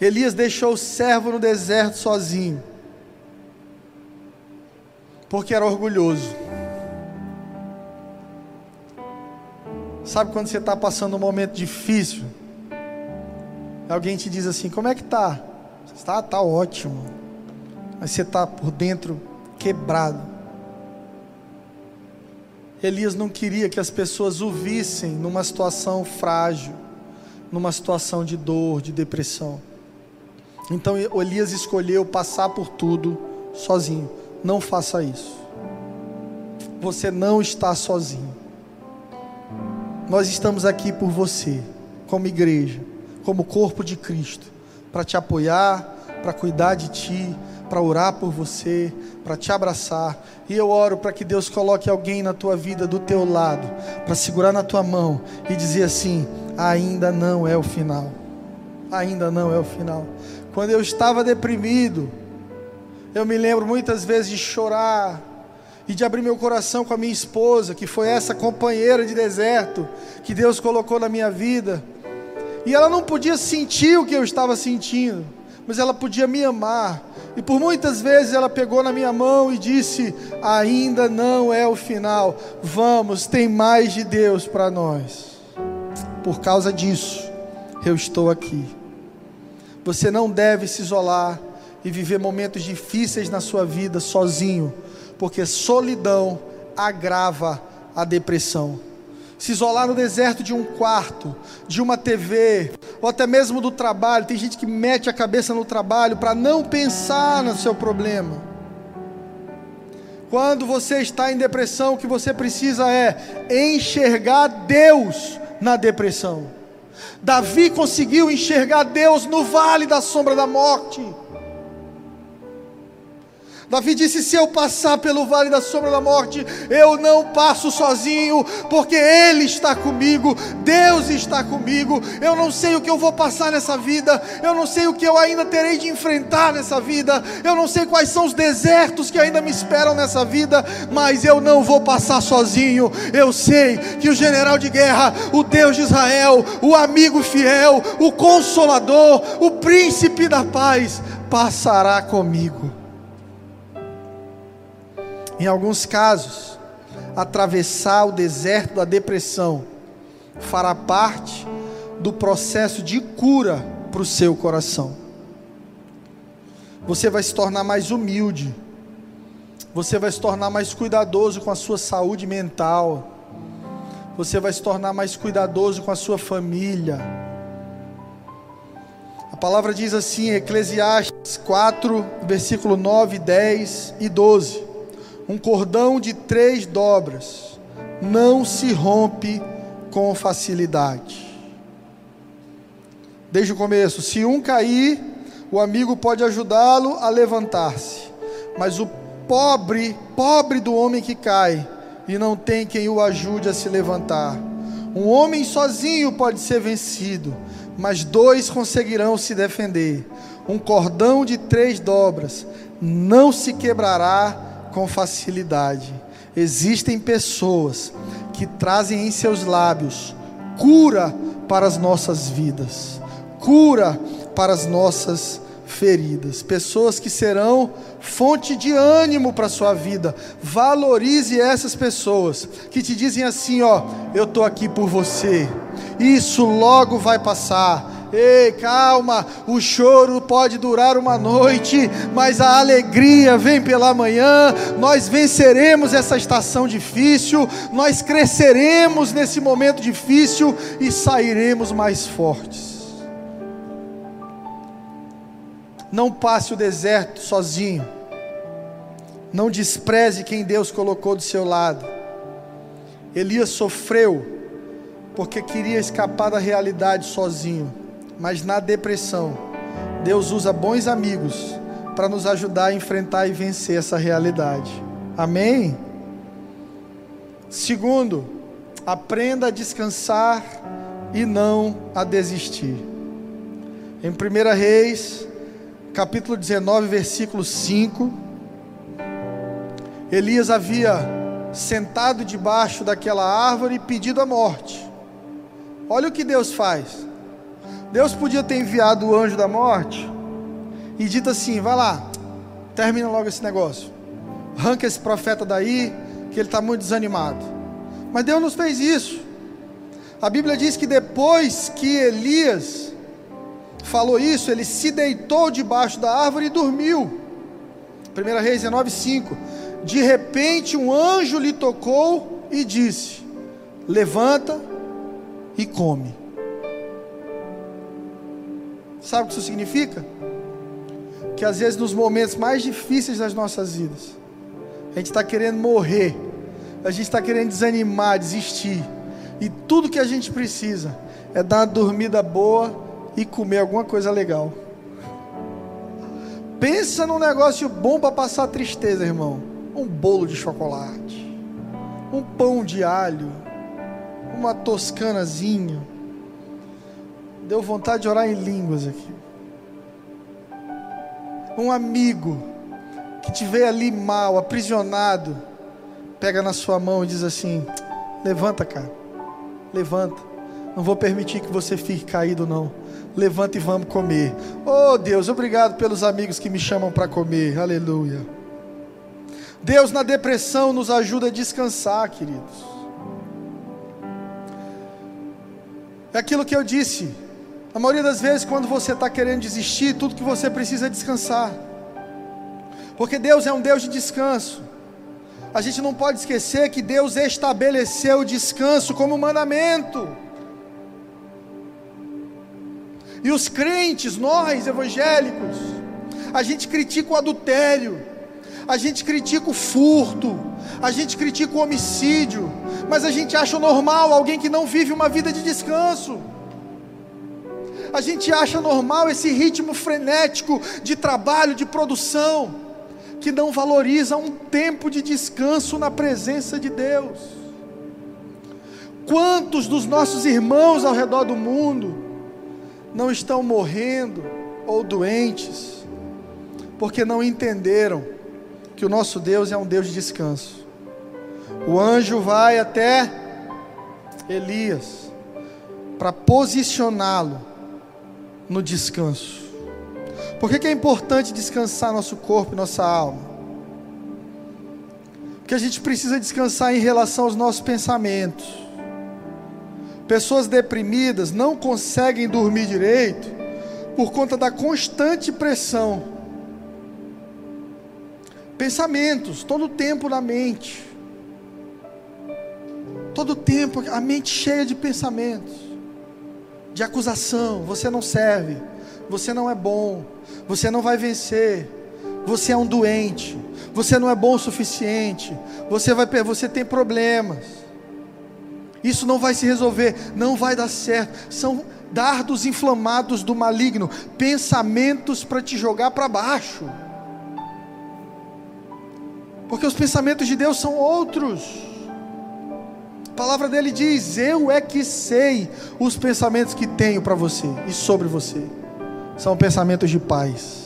[SPEAKER 1] Elias deixou o servo no deserto sozinho, porque era orgulhoso. Sabe quando você está passando um momento difícil? Alguém te diz assim: Como é que tá? Está tá ótimo, mas você está por dentro quebrado. Elias não queria que as pessoas o vissem numa situação frágil, numa situação de dor, de depressão. Então Elias escolheu passar por tudo sozinho. Não faça isso. Você não está sozinho. Nós estamos aqui por você, como igreja, como corpo de Cristo, para te apoiar, para cuidar de ti, para orar por você, para te abraçar. E eu oro para que Deus coloque alguém na tua vida do teu lado, para segurar na tua mão e dizer assim: ainda não é o final. Ainda não é o final. Quando eu estava deprimido, eu me lembro muitas vezes de chorar e de abrir meu coração com a minha esposa, que foi essa companheira de deserto que Deus colocou na minha vida. E ela não podia sentir o que eu estava sentindo, mas ela podia me amar. E por muitas vezes ela pegou na minha mão e disse: Ainda não é o final, vamos, tem mais de Deus para nós. Por causa disso, eu estou aqui. Você não deve se isolar e viver momentos difíceis na sua vida sozinho, porque solidão agrava a depressão. Se isolar no deserto de um quarto, de uma TV, ou até mesmo do trabalho, tem gente que mete a cabeça no trabalho para não pensar no seu problema. Quando você está em depressão, o que você precisa é enxergar Deus na depressão. Davi conseguiu enxergar Deus no vale da sombra da morte. Davi disse: Se eu passar pelo vale da sombra da morte, eu não passo sozinho, porque Ele está comigo, Deus está comigo. Eu não sei o que eu vou passar nessa vida, eu não sei o que eu ainda terei de enfrentar nessa vida, eu não sei quais são os desertos que ainda me esperam nessa vida, mas eu não vou passar sozinho. Eu sei que o general de guerra, o Deus de Israel, o amigo fiel, o consolador, o príncipe da paz, passará comigo. Em alguns casos, atravessar o deserto da depressão fará parte do processo de cura para o seu coração. Você vai se tornar mais humilde, você vai se tornar mais cuidadoso com a sua saúde mental, você vai se tornar mais cuidadoso com a sua família. A palavra diz assim, Eclesiastes 4, versículo 9, 10 e 12: Um cordão de três dobras não se rompe com facilidade. Desde o começo, se um cair, o amigo pode ajudá-lo a levantar-se, mas o pobre, pobre do homem que cai e não tem quem o ajude a se levantar. Um homem sozinho pode ser vencido, mas dois conseguirão se defender. Um cordão de três dobras não se quebrará com facilidade. Existem pessoas que trazem em seus lábios cura para as nossas vidas, cura para as nossas feridas, pessoas que serão fonte de ânimo para a sua vida. Valorize essas pessoas que te dizem assim: ó, eu estou aqui por você, isso logo vai passar. Ei, calma, o choro pode durar uma noite, mas a alegria vem pela manhã. Nós venceremos essa estação difícil, nós cresceremos nesse momento difícil e sairemos mais fortes. Não passe o deserto sozinho. Não despreze quem Deus colocou do seu lado. Elias sofreu porque queria escapar da realidade sozinho, mas na depressão, Deus usa bons amigos para nos ajudar a enfrentar e vencer essa realidade. Amém? Segundo, aprenda a descansar e não a desistir. Em 1 Reis capítulo 19, versículo 5. Elias havia sentado debaixo daquela árvore e pedido a morte. Olha o que Deus faz. Deus podia ter enviado o anjo da morte e dito assim: vai lá, termina logo esse negócio, arranca esse profeta daí, que ele está muito desanimado. Mas Deus nos fez isso. A Bíblia diz que depois que Elias falou isso, ele se deitou debaixo da árvore e dormiu. 1 Reis 19, 5. De repente um anjo lhe tocou e disse: Levanta e come. Sabe o que isso significa? Que às vezes nos momentos mais difíceis das nossas vidas, a gente está querendo morrer, a gente está querendo desanimar, desistir, e tudo que a gente precisa é dar uma dormida boa e comer alguma coisa legal. Pensa num negócio bom para passar tristeza, irmão. Um bolo de chocolate, um pão de alho, uma toscanazinha. Deu vontade de orar em línguas aqui. Um amigo que te vê ali mal, aprisionado, pega na sua mão e diz assim: Levanta, cara, levanta. Não vou permitir que você fique caído, não levanta e vamos comer. Oh Deus, obrigado pelos amigos que me chamam para comer. Aleluia. Deus na depressão nos ajuda a descansar, queridos. É aquilo que eu disse. A maioria das vezes, quando você está querendo desistir, tudo que você precisa é descansar. Porque Deus é um Deus de descanso. A gente não pode esquecer que Deus estabeleceu o descanso como mandamento. E os crentes, nós evangélicos, a gente critica o adultério, a gente critica o furto, a gente critica o homicídio, mas a gente acha normal alguém que não vive uma vida de descanso. A gente acha normal esse ritmo frenético de trabalho, de produção, que não valoriza um tempo de descanso na presença de Deus. Quantos dos nossos irmãos ao redor do mundo não estão morrendo ou doentes, porque não entenderam que o nosso Deus é um Deus de descanso. O anjo vai até Elias para posicioná-lo no descanso. Por que, que é importante descansar nosso corpo e nossa alma? que a gente precisa descansar em relação aos nossos pensamentos. Pessoas deprimidas não conseguem dormir direito por conta da constante pressão. Pensamentos, todo o tempo na mente. Todo o tempo, a mente cheia de pensamentos, de acusação: você não serve, você não é bom, você não vai vencer, você é um doente, você não é bom o suficiente, você, vai, você tem problemas, isso não vai se resolver, não vai dar certo. São dardos inflamados do maligno, pensamentos para te jogar para baixo. Porque os pensamentos de Deus são outros. A palavra dele diz: Eu é que sei os pensamentos que tenho para você e sobre você. São pensamentos de paz.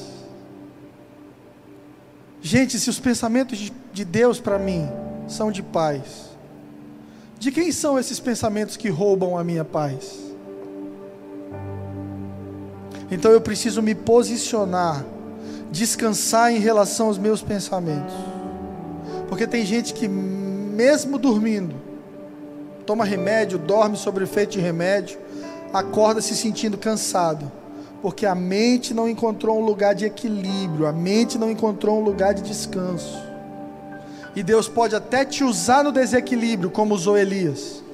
[SPEAKER 1] Gente, se os pensamentos de, de Deus para mim são de paz, de quem são esses pensamentos que roubam a minha paz? Então eu preciso me posicionar, descansar em relação aos meus pensamentos. Porque tem gente que, mesmo dormindo, toma remédio, dorme sobre efeito de remédio, acorda se sentindo cansado, porque a mente não encontrou um lugar de equilíbrio, a mente não encontrou um lugar de descanso. E Deus pode até te usar no desequilíbrio, como usou Elias,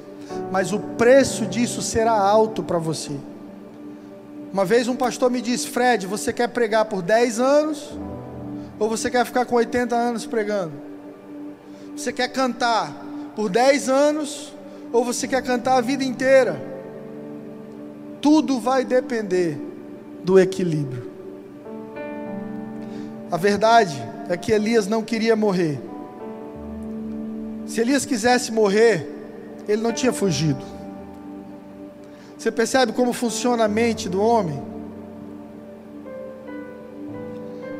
[SPEAKER 1] mas o preço disso será alto para você. Uma vez um pastor me disse: Fred, você quer pregar por 10 anos? Ou você quer ficar com 80 anos pregando? Você quer cantar por 10 anos? Ou você quer cantar a vida inteira. Tudo vai depender do equilíbrio. A verdade é que Elias não queria morrer. Se Elias quisesse morrer, ele não tinha fugido. Você percebe como funciona a mente do homem?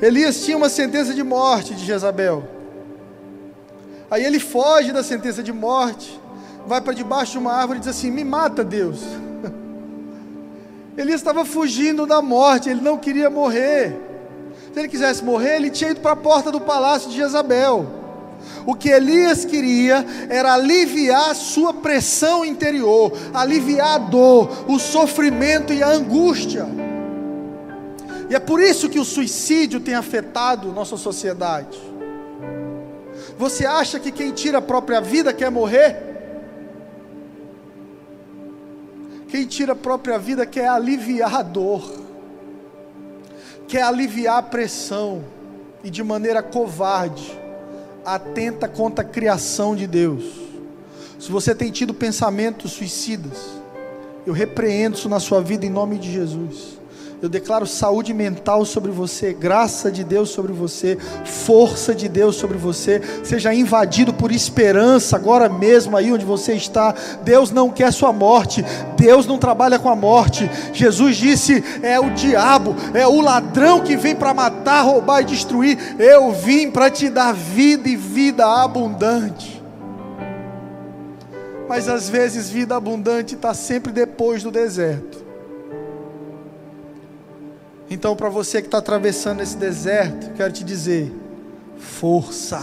[SPEAKER 1] Elias tinha uma sentença de morte de Jezabel. Aí ele foge da sentença de morte vai para debaixo de uma árvore e diz assim: Me mata, Deus. Ele estava fugindo da morte, ele não queria morrer. Se ele quisesse morrer, ele tinha ido para a porta do palácio de Jezabel. O que Elias queria era aliviar a sua pressão interior, aliviar a dor, o sofrimento e a angústia. E é por isso que o suicídio tem afetado nossa sociedade. Você acha que quem tira a própria vida quer morrer? Quem tira a própria vida quer aliviar a dor, quer aliviar a pressão, e de maneira covarde, atenta contra a criação de Deus. Se você tem tido pensamentos suicidas, eu repreendo isso na sua vida em nome de Jesus. Eu declaro saúde mental sobre você, graça de Deus sobre você, força de Deus sobre você. Seja invadido por esperança agora mesmo aí onde você está. Deus não quer sua morte. Deus não trabalha com a morte. Jesus disse: "É o diabo, é o ladrão que vem para matar, roubar e destruir. Eu vim para te dar vida e vida abundante." Mas às vezes vida abundante está sempre depois do deserto. Então, para você que está atravessando esse deserto, quero te dizer: força,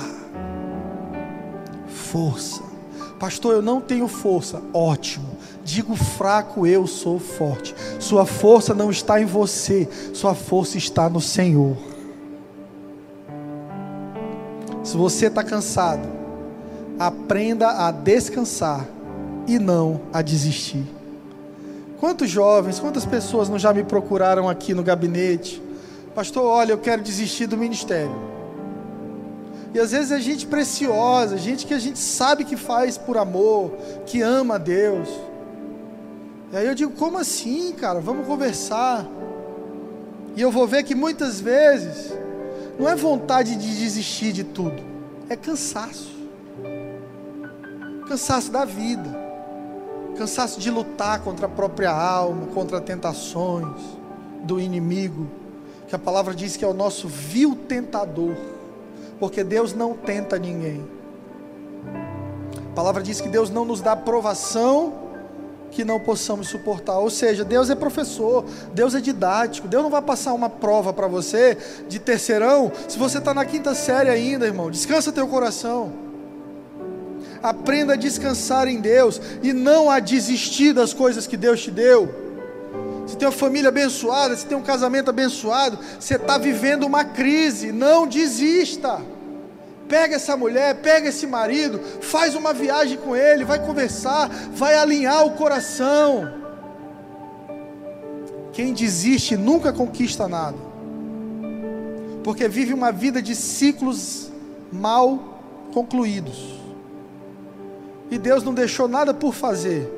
[SPEAKER 1] força. Pastor, eu não tenho força. Ótimo. Digo fraco, eu sou forte. Sua força não está em você, sua força está no Senhor. Se você está cansado, aprenda a descansar e não a desistir. Quantos jovens, quantas pessoas não já me procuraram aqui no gabinete? Pastor, olha, eu quero desistir do ministério. E às vezes é gente preciosa, gente que a gente sabe que faz por amor, que ama a Deus. E aí eu digo, como assim, cara? Vamos conversar. E eu vou ver que muitas vezes não é vontade de desistir de tudo, é cansaço. Cansaço da vida cansaço de lutar contra a própria alma, contra tentações do inimigo, que a palavra diz que é o nosso vil tentador, porque Deus não tenta ninguém. A palavra diz que Deus não nos dá provação que não possamos suportar. Ou seja, Deus é professor, Deus é didático. Deus não vai passar uma prova para você de terceirão se você está na quinta série ainda, irmão. Descansa teu coração. Aprenda a descansar em Deus e não a desistir das coisas que Deus te deu. Você tem uma família abençoada, você tem um casamento abençoado, você está vivendo uma crise, não desista. Pega essa mulher, pega esse marido, faz uma viagem com ele, vai conversar, vai alinhar o coração. Quem desiste nunca conquista nada, porque vive uma vida de ciclos mal concluídos. E Deus não deixou nada por fazer.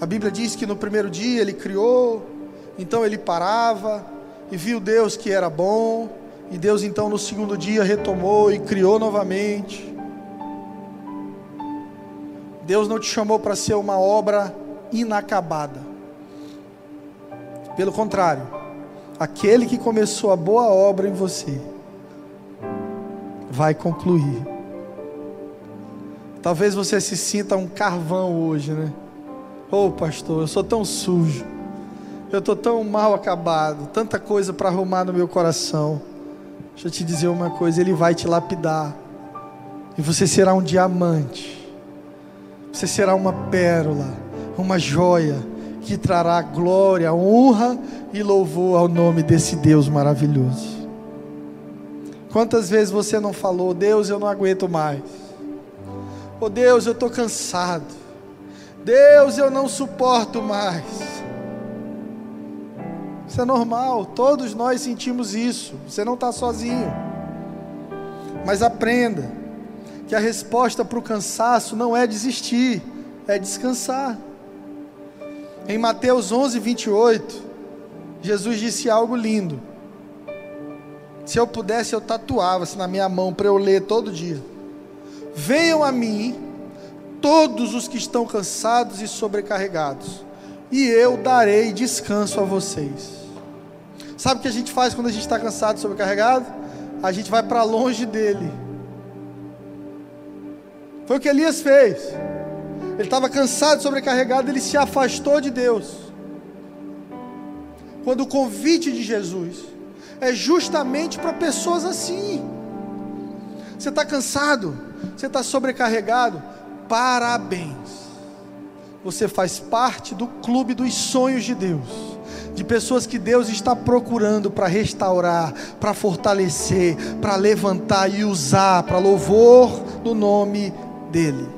[SPEAKER 1] A Bíblia diz que no primeiro dia ele criou, então ele parava e viu Deus que era bom, e Deus então no segundo dia retomou e criou novamente. Deus não te chamou para ser uma obra inacabada. Pelo contrário, aquele que começou a boa obra em você vai concluir. Talvez você se sinta um carvão hoje, né? Oh, pastor, eu sou tão sujo. Eu estou tão mal acabado, tanta coisa para arrumar no meu coração. Deixa eu te dizer uma coisa: Ele vai te lapidar, e você será um diamante, você será uma pérola, uma joia, que trará glória, honra e louvor ao nome desse Deus maravilhoso. Quantas vezes você não falou, Deus, eu não aguento mais. Oh Deus, eu estou cansado. Deus, eu não suporto mais. Isso é normal, todos nós sentimos isso. Você não está sozinho. Mas aprenda que a resposta para o cansaço não é desistir, é descansar. Em Mateus 11, 28, Jesus disse algo lindo. Se eu pudesse, eu tatuava-se na minha mão para eu ler todo dia. Venham a mim todos os que estão cansados e sobrecarregados, e eu darei descanso a vocês. Sabe o que a gente faz quando a gente está cansado e sobrecarregado? A gente vai para longe dele. Foi o que Elias fez. Ele estava cansado e sobrecarregado, ele se afastou de Deus. Quando o convite de Jesus é justamente para pessoas assim. Você está cansado, você está sobrecarregado, parabéns. Você faz parte do clube dos sonhos de Deus, de pessoas que Deus está procurando para restaurar, para fortalecer, para levantar e usar para louvor do nome dEle.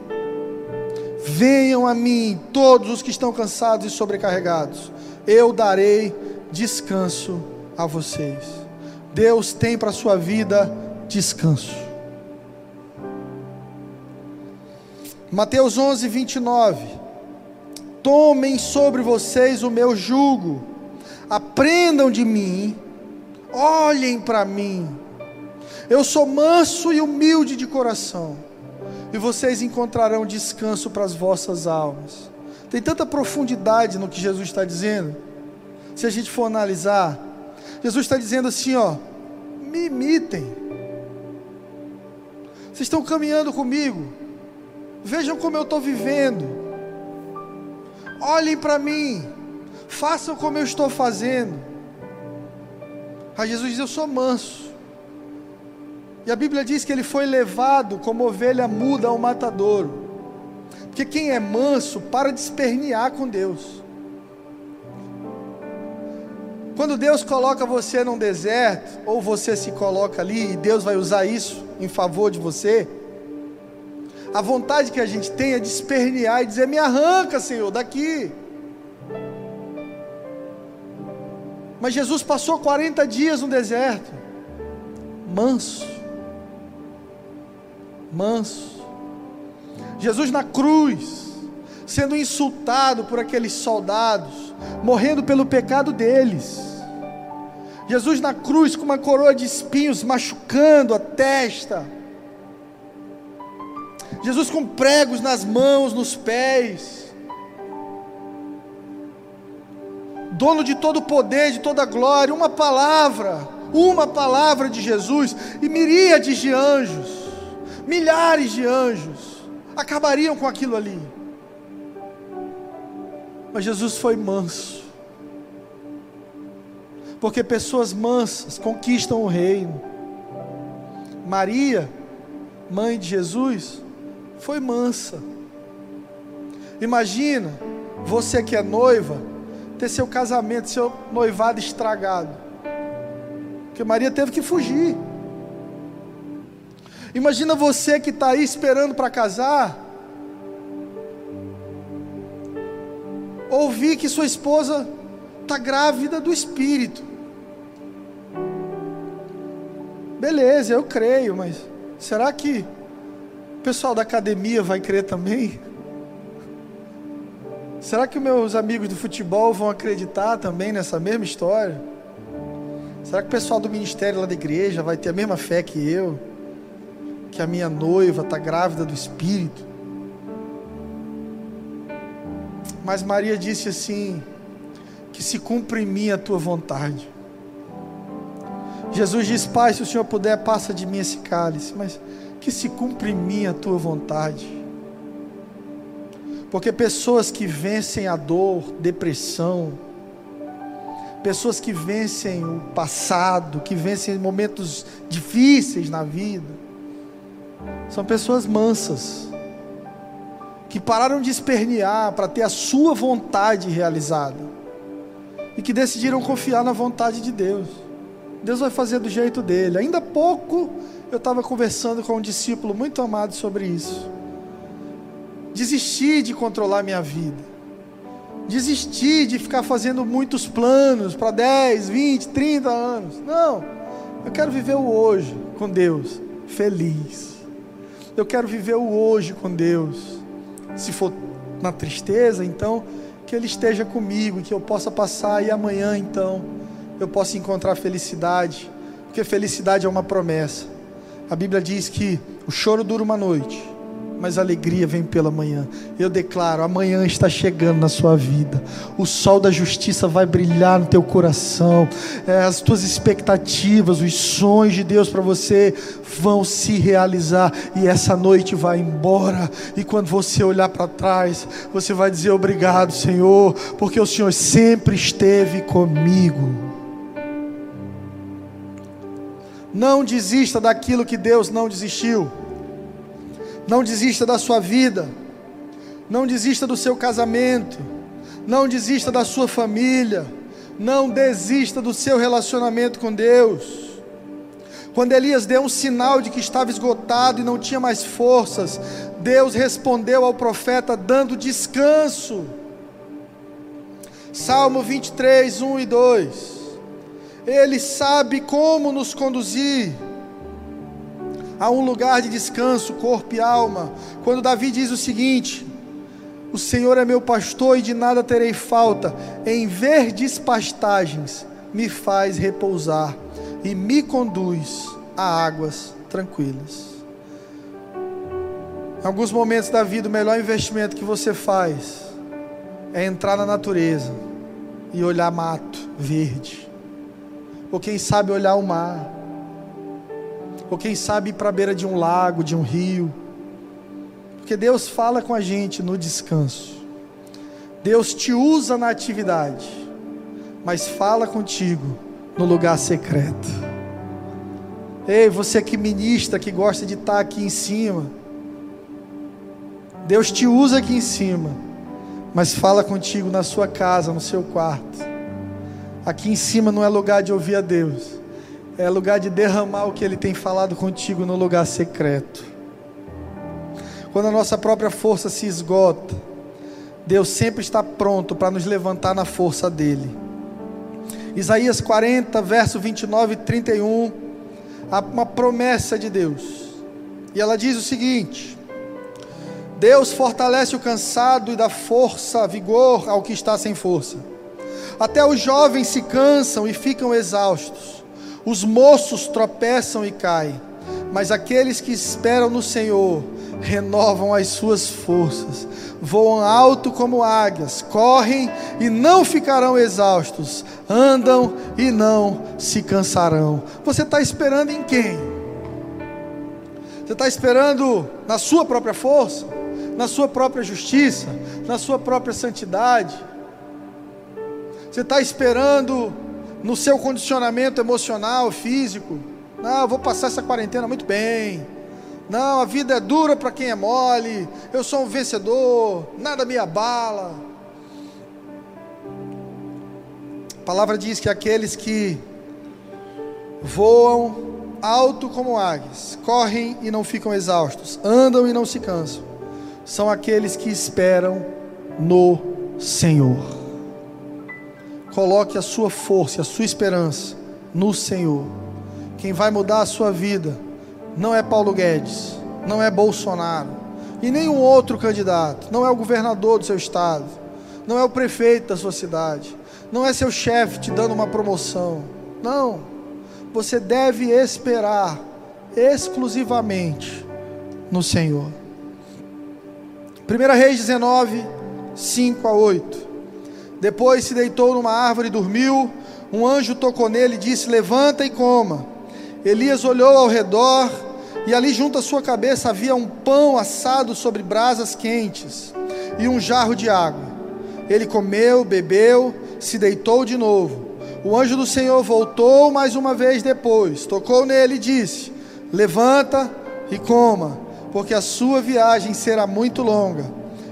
[SPEAKER 1] Venham a mim todos os que estão cansados e sobrecarregados, eu darei descanso a vocês. Deus tem para a sua vida descanso. Mateus 11, 29. Tomem sobre vocês o meu jugo, aprendam de mim, olhem para mim. Eu sou manso e humilde de coração, e vocês encontrarão descanso para as vossas almas. Tem tanta profundidade no que Jesus está dizendo, se a gente for analisar. Jesus está dizendo assim: ó, me imitem. Vocês estão caminhando comigo, Vejam como eu estou vivendo. Olhem para mim. Façam como eu estou fazendo. Aí Jesus diz: Eu sou manso. E a Bíblia diz que ele foi levado como ovelha muda ao matadouro. Porque quem é manso para de espernear com Deus. Quando Deus coloca você num deserto, ou você se coloca ali e Deus vai usar isso em favor de você, a vontade que a gente tem é de espernear e dizer: Me arranca, Senhor, daqui. Mas Jesus passou 40 dias no deserto, manso, manso. Jesus na cruz, sendo insultado por aqueles soldados, morrendo pelo pecado deles. Jesus na cruz com uma coroa de espinhos machucando a testa Jesus com pregos nas mãos, nos pés, dono de todo o poder, de toda a glória, uma palavra, uma palavra de Jesus, e miríades de anjos, milhares de anjos, acabariam com aquilo ali. Mas Jesus foi manso, porque pessoas mansas conquistam o reino. Maria, mãe de Jesus, foi mansa. Imagina você que é noiva, ter seu casamento, seu noivado estragado. Porque Maria teve que fugir. Imagina você que está aí esperando para casar, ouvir que sua esposa está grávida do espírito. Beleza, eu creio, mas será que o pessoal da academia vai crer também? Será que meus amigos do futebol vão acreditar também nessa mesma história? Será que o pessoal do ministério lá da igreja vai ter a mesma fé que eu? Que a minha noiva está grávida do Espírito? Mas Maria disse assim: que se cumpra em mim a tua vontade. Jesus diz: Pai, se o Senhor puder, passa de mim esse cálice, mas que se cumpra em mim a tua vontade. Porque pessoas que vencem a dor, depressão, pessoas que vencem o passado, que vencem momentos difíceis na vida, são pessoas mansas, que pararam de espernear para ter a sua vontade realizada e que decidiram confiar na vontade de Deus. Deus vai fazer do jeito dele. Ainda pouco eu estava conversando com um discípulo muito amado sobre isso desistir de controlar minha vida, desistir de ficar fazendo muitos planos para 10, 20, 30 anos. Não, eu quero viver o hoje com Deus, feliz. Eu quero viver o hoje com Deus. Se for na tristeza, então que Ele esteja comigo, que eu possa passar e amanhã então eu possa encontrar felicidade, porque felicidade é uma promessa. A Bíblia diz que o choro dura uma noite, mas a alegria vem pela manhã. Eu declaro: amanhã está chegando na sua vida. O sol da justiça vai brilhar no teu coração. É, as tuas expectativas, os sonhos de Deus para você vão se realizar. E essa noite vai embora. E quando você olhar para trás, você vai dizer: Obrigado, Senhor, porque o Senhor sempre esteve comigo. Não desista daquilo que Deus não desistiu. Não desista da sua vida. Não desista do seu casamento. Não desista da sua família. Não desista do seu relacionamento com Deus. Quando Elias deu um sinal de que estava esgotado e não tinha mais forças, Deus respondeu ao profeta dando descanso. Salmo 23, 1 e 2. Ele sabe como nos conduzir a um lugar de descanso, corpo e alma. Quando Davi diz o seguinte: O Senhor é meu pastor e de nada terei falta, em verdes pastagens me faz repousar e me conduz a águas tranquilas. Em alguns momentos da vida, o melhor investimento que você faz é entrar na natureza e olhar mato verde, ou quem sabe olhar o mar ou quem sabe ir para a beira de um lago, de um rio. Porque Deus fala com a gente no descanso. Deus te usa na atividade, mas fala contigo no lugar secreto. Ei, você que ministra, que gosta de estar aqui em cima. Deus te usa aqui em cima, mas fala contigo na sua casa, no seu quarto. Aqui em cima não é lugar de ouvir a Deus é lugar de derramar o que Ele tem falado contigo no lugar secreto. Quando a nossa própria força se esgota, Deus sempre está pronto para nos levantar na força dEle. Isaías 40, verso 29 e 31, há uma promessa de Deus, e ela diz o seguinte: Deus fortalece o cansado e dá força, vigor ao que está sem força. Até os jovens se cansam e ficam exaustos os moços tropeçam e caem, mas aqueles que esperam no Senhor renovam as suas forças, voam alto como águias, correm e não ficarão exaustos, andam e não se cansarão. Você está esperando em quem? Você está esperando na sua própria força, na sua própria justiça, na sua própria santidade? Você está esperando no seu condicionamento emocional, físico. Não, vou passar essa quarentena muito bem. Não, a vida é dura para quem é mole. Eu sou um vencedor, nada me abala. A palavra diz que aqueles que voam alto como águias, correm e não ficam exaustos, andam e não se cansam, são aqueles que esperam no Senhor. Coloque a sua força, a sua esperança no Senhor. Quem vai mudar a sua vida não é Paulo Guedes, não é Bolsonaro e nenhum outro candidato, não é o governador do seu estado, não é o prefeito da sua cidade, não é seu chefe te dando uma promoção. Não. Você deve esperar exclusivamente no Senhor. 1 Reis 19, 5 a 8. Depois se deitou numa árvore e dormiu. Um anjo tocou nele e disse: Levanta e coma. Elias olhou ao redor e ali junto à sua cabeça havia um pão assado sobre brasas quentes e um jarro de água. Ele comeu, bebeu se deitou de novo. O anjo do Senhor voltou mais uma vez depois, tocou nele e disse: Levanta e coma, porque a sua viagem será muito longa.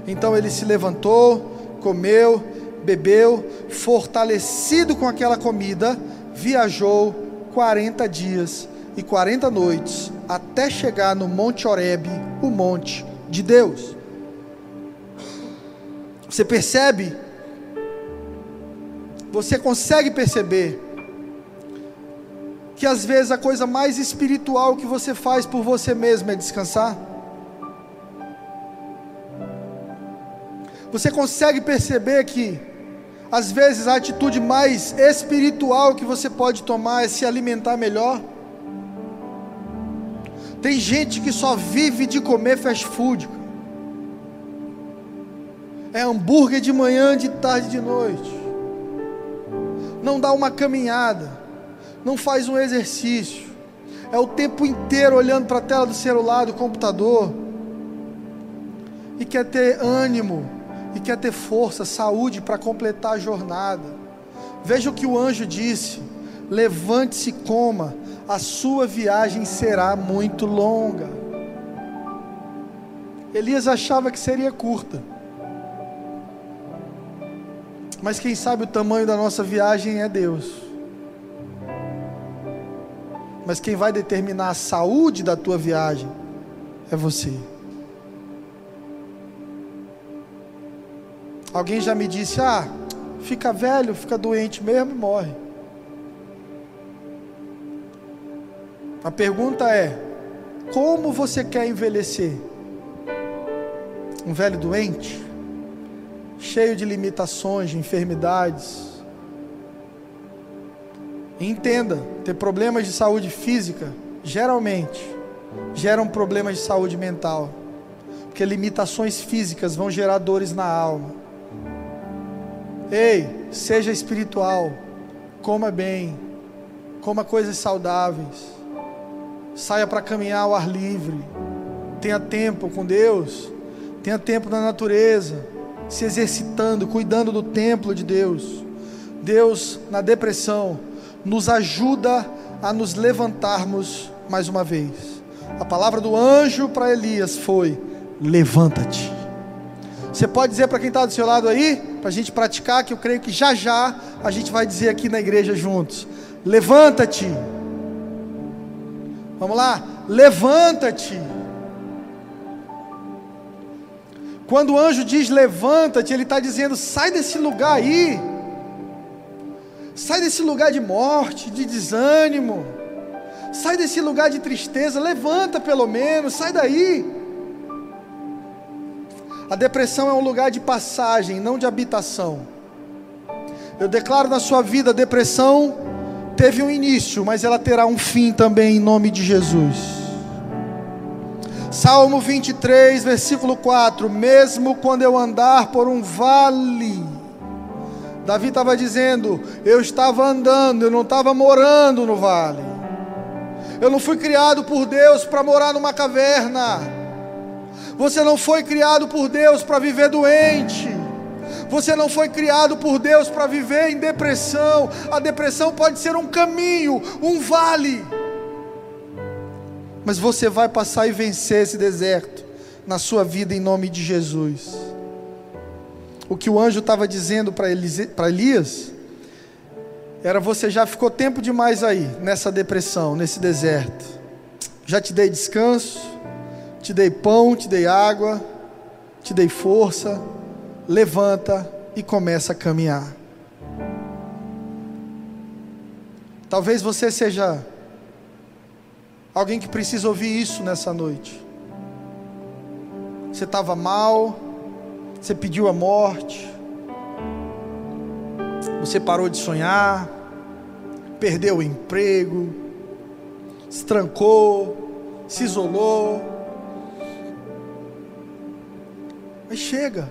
[SPEAKER 1] Então ele se levantou, comeu, bebeu, fortalecido com aquela comida, viajou 40 dias e 40 noites até chegar no Monte Horebe, o monte de Deus. Você percebe você consegue perceber que às vezes a coisa mais espiritual que você faz por você mesmo é descansar? Você consegue perceber que às vezes a atitude mais espiritual que você pode tomar é se alimentar melhor? Tem gente que só vive de comer fast food. É hambúrguer de manhã, de tarde, de noite não dá uma caminhada, não faz um exercício, é o tempo inteiro olhando para a tela do celular, do computador, e quer ter ânimo, e quer ter força, saúde para completar a jornada. Veja o que o anjo disse: levante-se e coma, a sua viagem será muito longa. Elias achava que seria curta. Mas quem sabe o tamanho da nossa viagem é Deus. Mas quem vai determinar a saúde da tua viagem é você. Alguém já me disse: ah, fica velho, fica doente mesmo e morre. A pergunta é: como você quer envelhecer? Um velho doente? cheio de limitações, de enfermidades. entenda, ter problemas de saúde física, geralmente, geram problemas de saúde mental. Porque limitações físicas vão gerar dores na alma. Ei, seja espiritual, coma bem, coma coisas saudáveis, saia para caminhar ao ar livre, tenha tempo com Deus, tenha tempo na natureza se exercitando, cuidando do templo de Deus. Deus, na depressão, nos ajuda a nos levantarmos mais uma vez. A palavra do anjo para Elias foi: levanta-te. Você pode dizer para quem está do seu lado aí, para a gente praticar, que eu creio que já já a gente vai dizer aqui na igreja juntos: levanta-te. Vamos lá? Levanta-te. Quando o anjo diz levanta-te, ele está dizendo sai desse lugar aí, sai desse lugar de morte, de desânimo, sai desse lugar de tristeza, levanta pelo menos, sai daí. A depressão é um lugar de passagem, não de habitação. Eu declaro na sua vida: a depressão teve um início, mas ela terá um fim também em nome de Jesus. Salmo 23, versículo 4: Mesmo quando eu andar por um vale, Davi estava dizendo: Eu estava andando, eu não estava morando no vale. Eu não fui criado por Deus para morar numa caverna. Você não foi criado por Deus para viver doente. Você não foi criado por Deus para viver em depressão. A depressão pode ser um caminho, um vale Mas você vai passar e vencer esse deserto na sua vida em nome de Jesus. O que o anjo estava dizendo para Elias era: Você já ficou tempo demais aí, nessa depressão, nesse deserto. Já te dei descanso, te dei pão, te dei água, te dei força. Levanta e começa a caminhar. Talvez você seja alguém que precisa ouvir isso nessa noite. Você estava mal, você pediu a morte, você parou de sonhar, perdeu o emprego, se trancou, se isolou. Mas chega,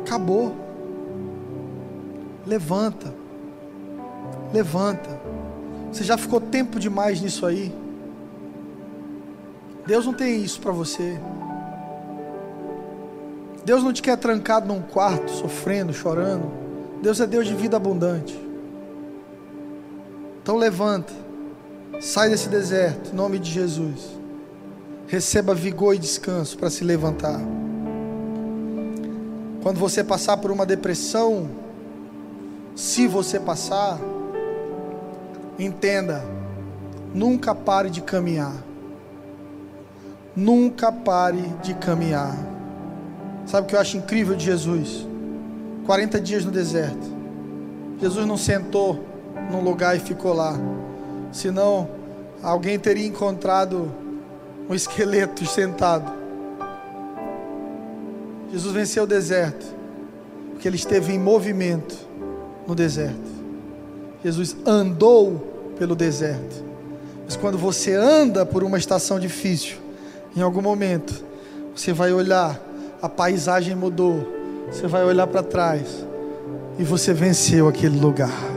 [SPEAKER 1] acabou. Levanta, levanta. Você já ficou tempo demais nisso aí. Deus não tem isso para você. Deus não te quer trancado num quarto, sofrendo, chorando. Deus é Deus de vida abundante. Então levanta, sai desse deserto, em nome de Jesus. Receba vigor e descanso para se levantar. Quando você passar por uma depressão, se você passar, entenda, nunca pare de caminhar. Nunca pare de caminhar. Sabe o que eu acho incrível de Jesus? 40 dias no deserto. Jesus não sentou num lugar e ficou lá. Senão, alguém teria encontrado um esqueleto sentado. Jesus venceu o deserto, porque ele esteve em movimento no deserto. Jesus andou pelo deserto. Mas quando você anda por uma estação difícil, em algum momento, você vai olhar, a paisagem mudou. Você vai olhar para trás e você venceu aquele lugar.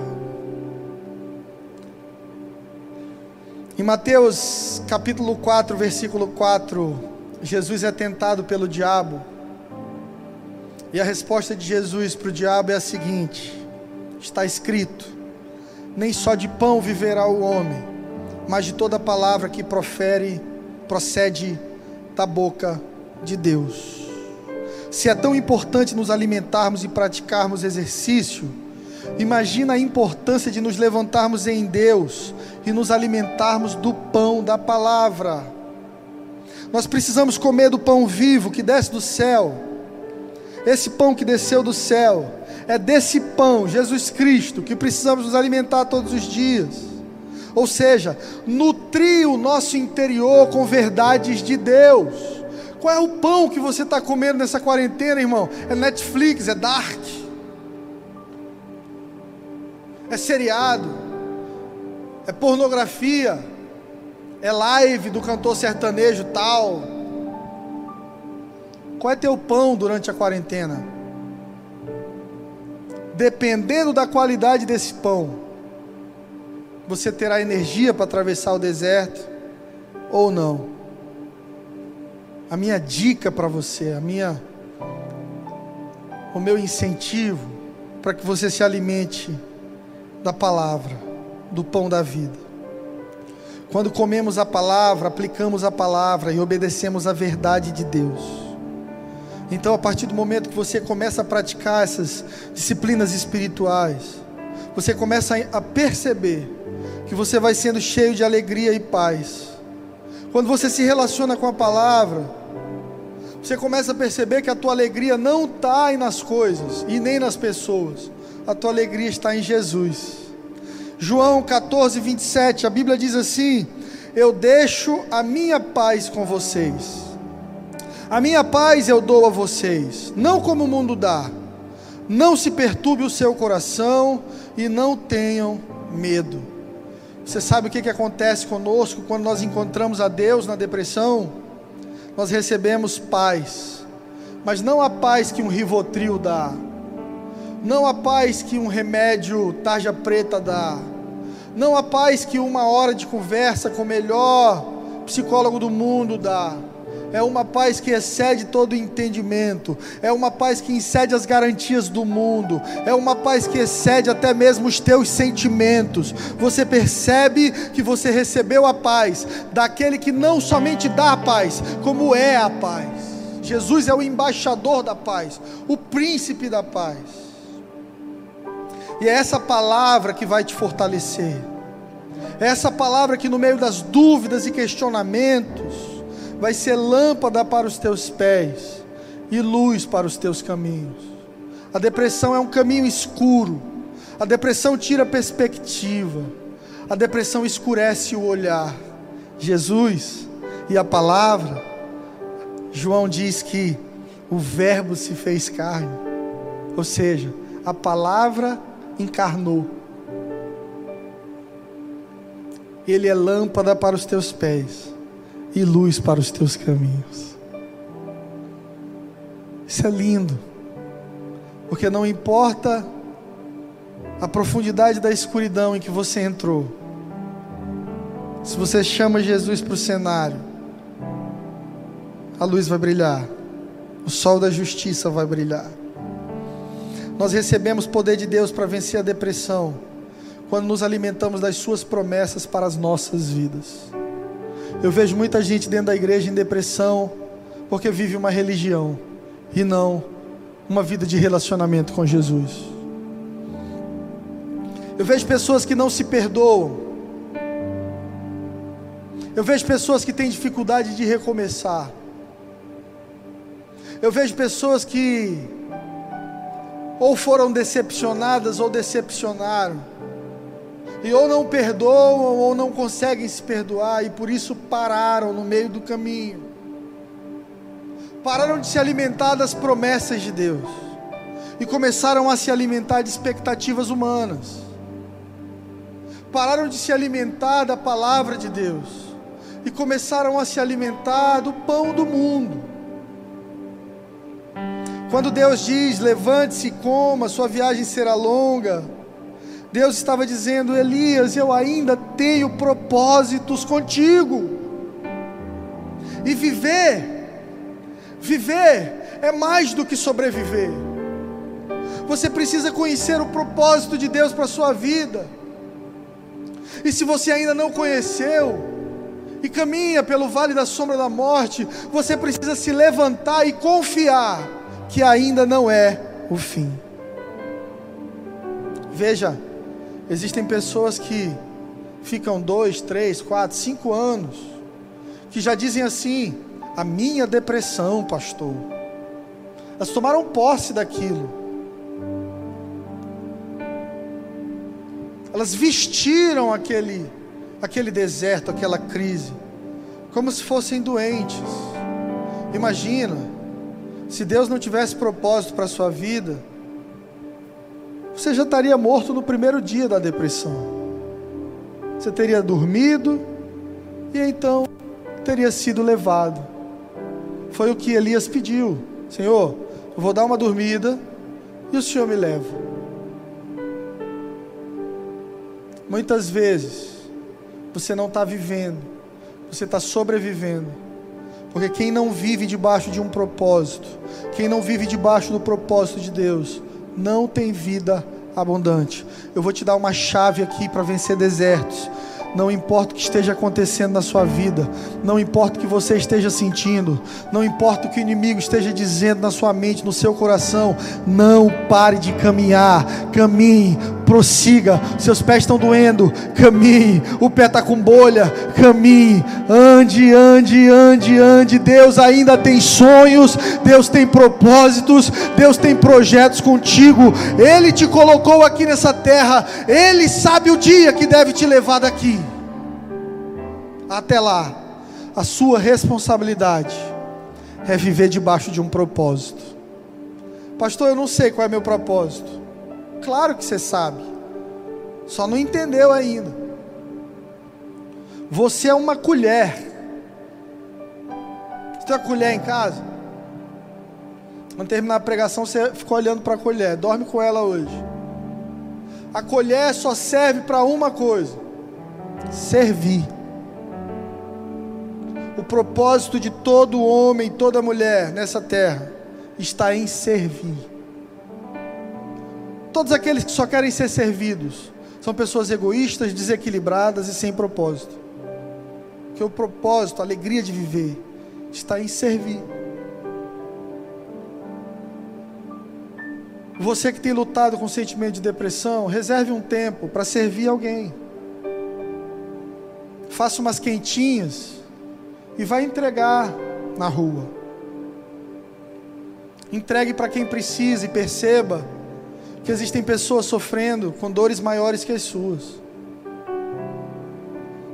[SPEAKER 1] Em Mateus capítulo 4, versículo 4, Jesus é tentado pelo diabo. E a resposta de Jesus para o diabo é a seguinte: está escrito: nem só de pão viverá o homem, mas de toda palavra que profere, procede da boca de Deus. Se é tão importante nos alimentarmos e praticarmos exercício, imagina a importância de nos levantarmos em Deus e nos alimentarmos do pão da palavra. Nós precisamos comer do pão vivo que desce do céu. Esse pão que desceu do céu, é desse pão, Jesus Cristo, que precisamos nos alimentar todos os dias ou seja, nutrir o nosso interior com verdades de Deus. Qual é o pão que você está comendo nessa quarentena, irmão? É Netflix, é Dark, é seriado, é pornografia, é live do cantor sertanejo tal. Qual é teu pão durante a quarentena? Dependendo da qualidade desse pão, você terá energia para atravessar o deserto ou não. A minha dica para você, a minha o meu incentivo para que você se alimente da palavra, do pão da vida. Quando comemos a palavra, aplicamos a palavra e obedecemos a verdade de Deus. Então, a partir do momento que você começa a praticar essas disciplinas espirituais, você começa a perceber que você vai sendo cheio de alegria e paz. Quando você se relaciona com a palavra, você começa a perceber que a tua alegria não está nas coisas e nem nas pessoas, a tua alegria está em Jesus. João 14, 27, a Bíblia diz assim: Eu deixo a minha paz com vocês, a minha paz eu dou a vocês, não como o mundo dá. Não se perturbe o seu coração e não tenham medo. Você sabe o que, que acontece conosco quando nós encontramos a Deus na depressão? Nós recebemos paz, mas não a paz que um rivotril dá, não a paz que um remédio tarja preta dá, não a paz que uma hora de conversa com o melhor psicólogo do mundo dá. é uma paz que excede todo entendimento, é uma paz que excede as garantias do mundo, é uma paz que excede até mesmo os teus sentimentos. Você percebe que você recebeu a paz daquele que não somente dá a paz, como é a paz. Jesus é o embaixador da paz, o príncipe da paz. E é essa palavra que vai te fortalecer. É essa palavra que no meio das dúvidas e questionamentos, vai ser lâmpada para os teus pés e luz para os teus caminhos. A depressão é um caminho escuro. A depressão tira perspectiva. A depressão escurece o olhar. Jesus e a palavra, João diz que o Verbo se fez carne, ou seja, a palavra encarnou. Ele é lâmpada para os teus pés e luz para os teus caminhos. Isso é lindo, porque não importa a profundidade da escuridão em que você entrou, se você chama Jesus para o cenário, a luz vai brilhar, o sol da justiça vai brilhar. Nós recebemos poder de Deus para vencer a depressão, quando nos alimentamos das Suas promessas para as nossas vidas. Eu vejo muita gente dentro da igreja em depressão porque vive uma religião e não uma vida de relacionamento com Jesus. Eu vejo pessoas que não se perdoam. Eu vejo pessoas que têm dificuldade de recomeçar. Eu vejo pessoas que ou foram decepcionadas ou decepcionaram e ou não perdoam ou não conseguem se perdoar e por isso pararam no meio do caminho. Pararam de se alimentar das promessas de Deus e começaram a se alimentar de expectativas humanas. Pararam de se alimentar da palavra de Deus e começaram a se alimentar do pão do mundo. Quando Deus diz: levante-se e coma, sua viagem será longa Deus estava dizendo: Elias, eu ainda tenho propósitos contigo. E viver, viver é mais do que sobreviver. Você precisa conhecer o propósito de Deus para a sua vida. E se você ainda não conheceu, e caminha pelo vale da sombra da morte, você precisa se levantar e confiar que ainda não é o fim. Veja, Existem pessoas que ficam dois, três, quatro, cinco anos, que já dizem assim: a minha depressão, pastor. Elas tomaram posse daquilo. Elas vestiram aquele, aquele deserto, aquela crise, como se fossem doentes. Imagina, se Deus não tivesse propósito para a sua vida, você já estaria morto no primeiro dia da depressão. Você teria dormido e então teria sido levado. Foi o que Elias pediu: Senhor, eu vou dar uma dormida e o Senhor me leva. Muitas vezes você não está vivendo, você está sobrevivendo. Porque quem não vive debaixo de um propósito, quem não vive debaixo do propósito de Deus, não tem vida abundante. Eu vou te dar uma chave aqui para vencer desertos. Não importa o que esteja acontecendo na sua vida, não importa o que você esteja sentindo, não importa o que o inimigo esteja dizendo na sua mente, no seu coração, não pare de caminhar, caminhe, prossiga. Seus pés estão doendo, caminhe. O pé está com bolha, caminhe. Ande, ande, ande, ande. Deus ainda tem sonhos, Deus tem propósitos, Deus tem projetos contigo. Ele te colocou aqui nessa terra, Ele sabe o dia que deve te levar daqui. Até lá, a sua responsabilidade é viver debaixo de um propósito. Pastor, eu não sei qual é meu propósito. Claro que você sabe, só não entendeu ainda. Você é uma colher. Você tem uma colher em casa? Quando terminar a pregação, você ficou olhando para a colher. Dorme com ela hoje. A colher só serve para uma coisa: servir. O propósito de todo homem, toda mulher nessa terra está em servir. Todos aqueles que só querem ser servidos são pessoas egoístas, desequilibradas e sem propósito. Que o propósito, a alegria de viver, está em servir. Você que tem lutado com sentimento de depressão, reserve um tempo para servir alguém. Faça umas quentinhas e vai entregar na rua. Entregue para quem precisa e perceba que existem pessoas sofrendo com dores maiores que as suas.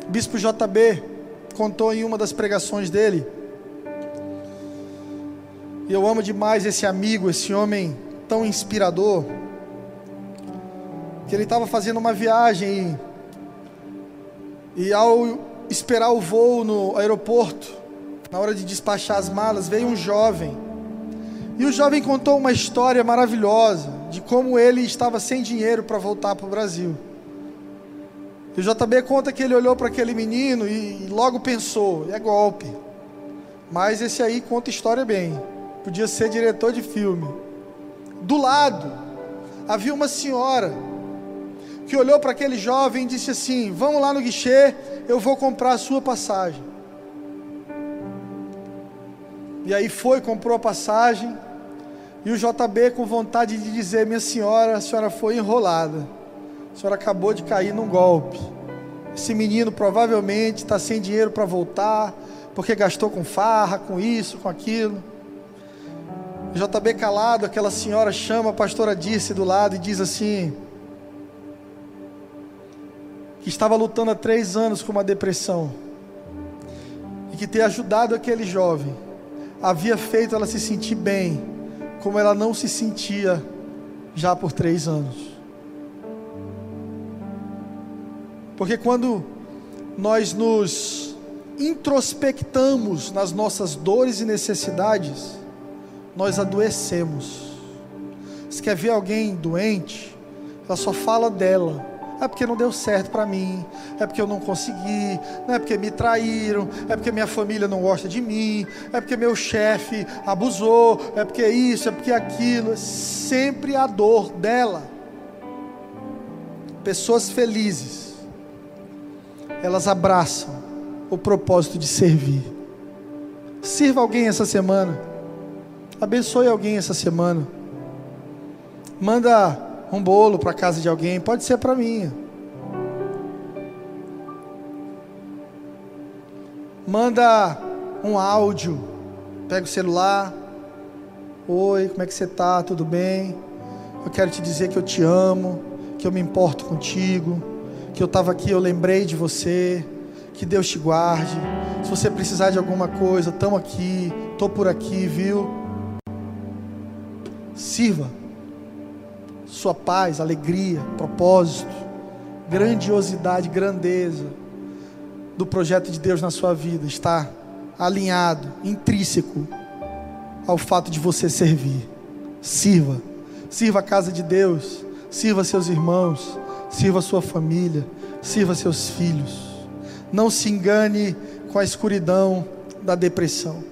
[SPEAKER 1] O Bispo JB contou em uma das pregações dele. E eu amo demais esse amigo, esse homem tão inspirador, que ele estava fazendo uma viagem e, e ao esperar o voo no aeroporto, na hora de despachar as malas, veio um jovem. E o jovem contou uma história maravilhosa de como ele estava sem dinheiro para voltar para o Brasil. E o JB conta que ele olhou para aquele menino e, logo pensou: é golpe. Mas esse aí conta história bem. Podia ser diretor de filme. Do lado havia uma senhora que olhou para aquele jovem e disse assim: Vamos lá no guichê, eu vou comprar a sua passagem. E aí foi, comprou a passagem. E o JB com vontade de dizer: Minha senhora, a senhora foi enrolada. A senhora acabou de cair num golpe. Esse menino provavelmente está sem dinheiro para voltar, porque gastou com farra, com isso, com aquilo. O JB calado, aquela senhora chama a pastora Dirce do lado e diz assim: que estava lutando há três anos com uma depressão e que ter ajudado aquele jovem havia feito ela se sentir bem, como ela não se sentia já por três anos. Porque quando nós nos introspectamos nas nossas dores e necessidades, nós adoecemos. Se quer ver alguém doente, ela só fala dela é porque não deu certo para mim, é porque eu não consegui, não é porque me traíram, é porque minha família não gosta de mim, é porque meu chefe abusou, é porque isso, é porque aquilo, é sempre a dor dela. Pessoas felizes, elas abraçam o propósito de servir. Sirva alguém essa semana, abençoe alguém essa semana, manda um bolo para casa de alguém, pode ser para mim. Manda um áudio, pega o celular. Oi, como é que você tá? Tudo bem? Eu quero te dizer que eu te amo, que eu me importo contigo, que eu estava aqui, eu lembrei de você, que Deus te guarde. Se você precisar de alguma coisa, estamos aqui, estou por aqui, viu? Sirva sua paz, alegria, propósito, grandiosidade, grandeza do projeto de Deus na sua vida está alinhado, intrínseco ao fato de você servir. Sirva, sirva a casa de Deus, sirva seus irmãos, sirva sua família, sirva seus filhos. Não se engane com a escuridão da depressão.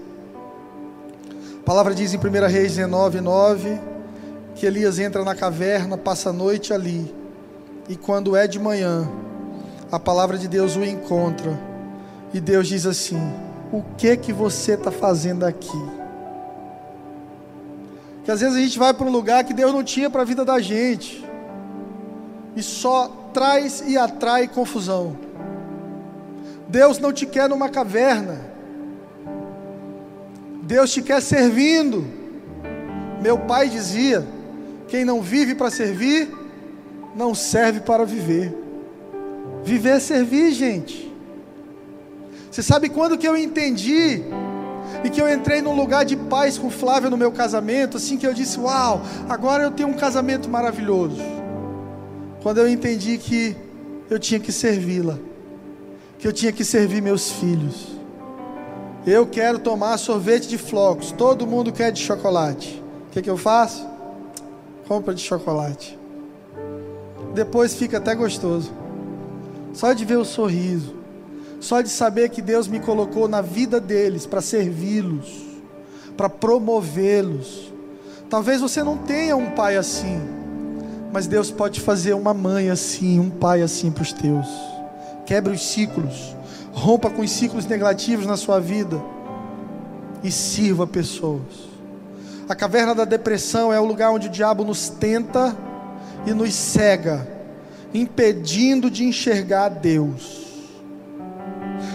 [SPEAKER 1] A palavra diz em 1 Reis 19, 9 que Elias entra na caverna, passa a noite ali, e quando é de manhã, a palavra de Deus o encontra, e Deus diz assim: O que que você está fazendo aqui? Que às vezes a gente vai para um lugar que Deus não tinha para a vida da gente, e só traz e atrai confusão. Deus não te quer numa caverna, Deus te quer servindo. Meu pai dizia: quem não vive para servir, não serve para viver. Viver é servir, gente. Você sabe quando que eu entendi e que eu entrei num lugar de paz com Flávia no meu casamento, assim que eu disse: "Uau, agora eu tenho um casamento maravilhoso". Quando eu entendi que eu tinha que servi-la, que eu tinha que servir meus filhos. Eu quero tomar sorvete de flocos, todo mundo quer de chocolate. O que, que eu faço? Compra de chocolate. Depois fica até gostoso. Só de ver o sorriso, só de saber que Deus me colocou na vida deles para servi-los, para promovê-los. Talvez você não tenha um pai assim, mas Deus pode fazer uma mãe assim, um pai assim para os teus. Quebre os ciclos, rompa com os ciclos negativos na sua vida e sirva pessoas. A caverna da depressão é o lugar onde o diabo nos tenta e nos cega, impedindo de enxergar Deus.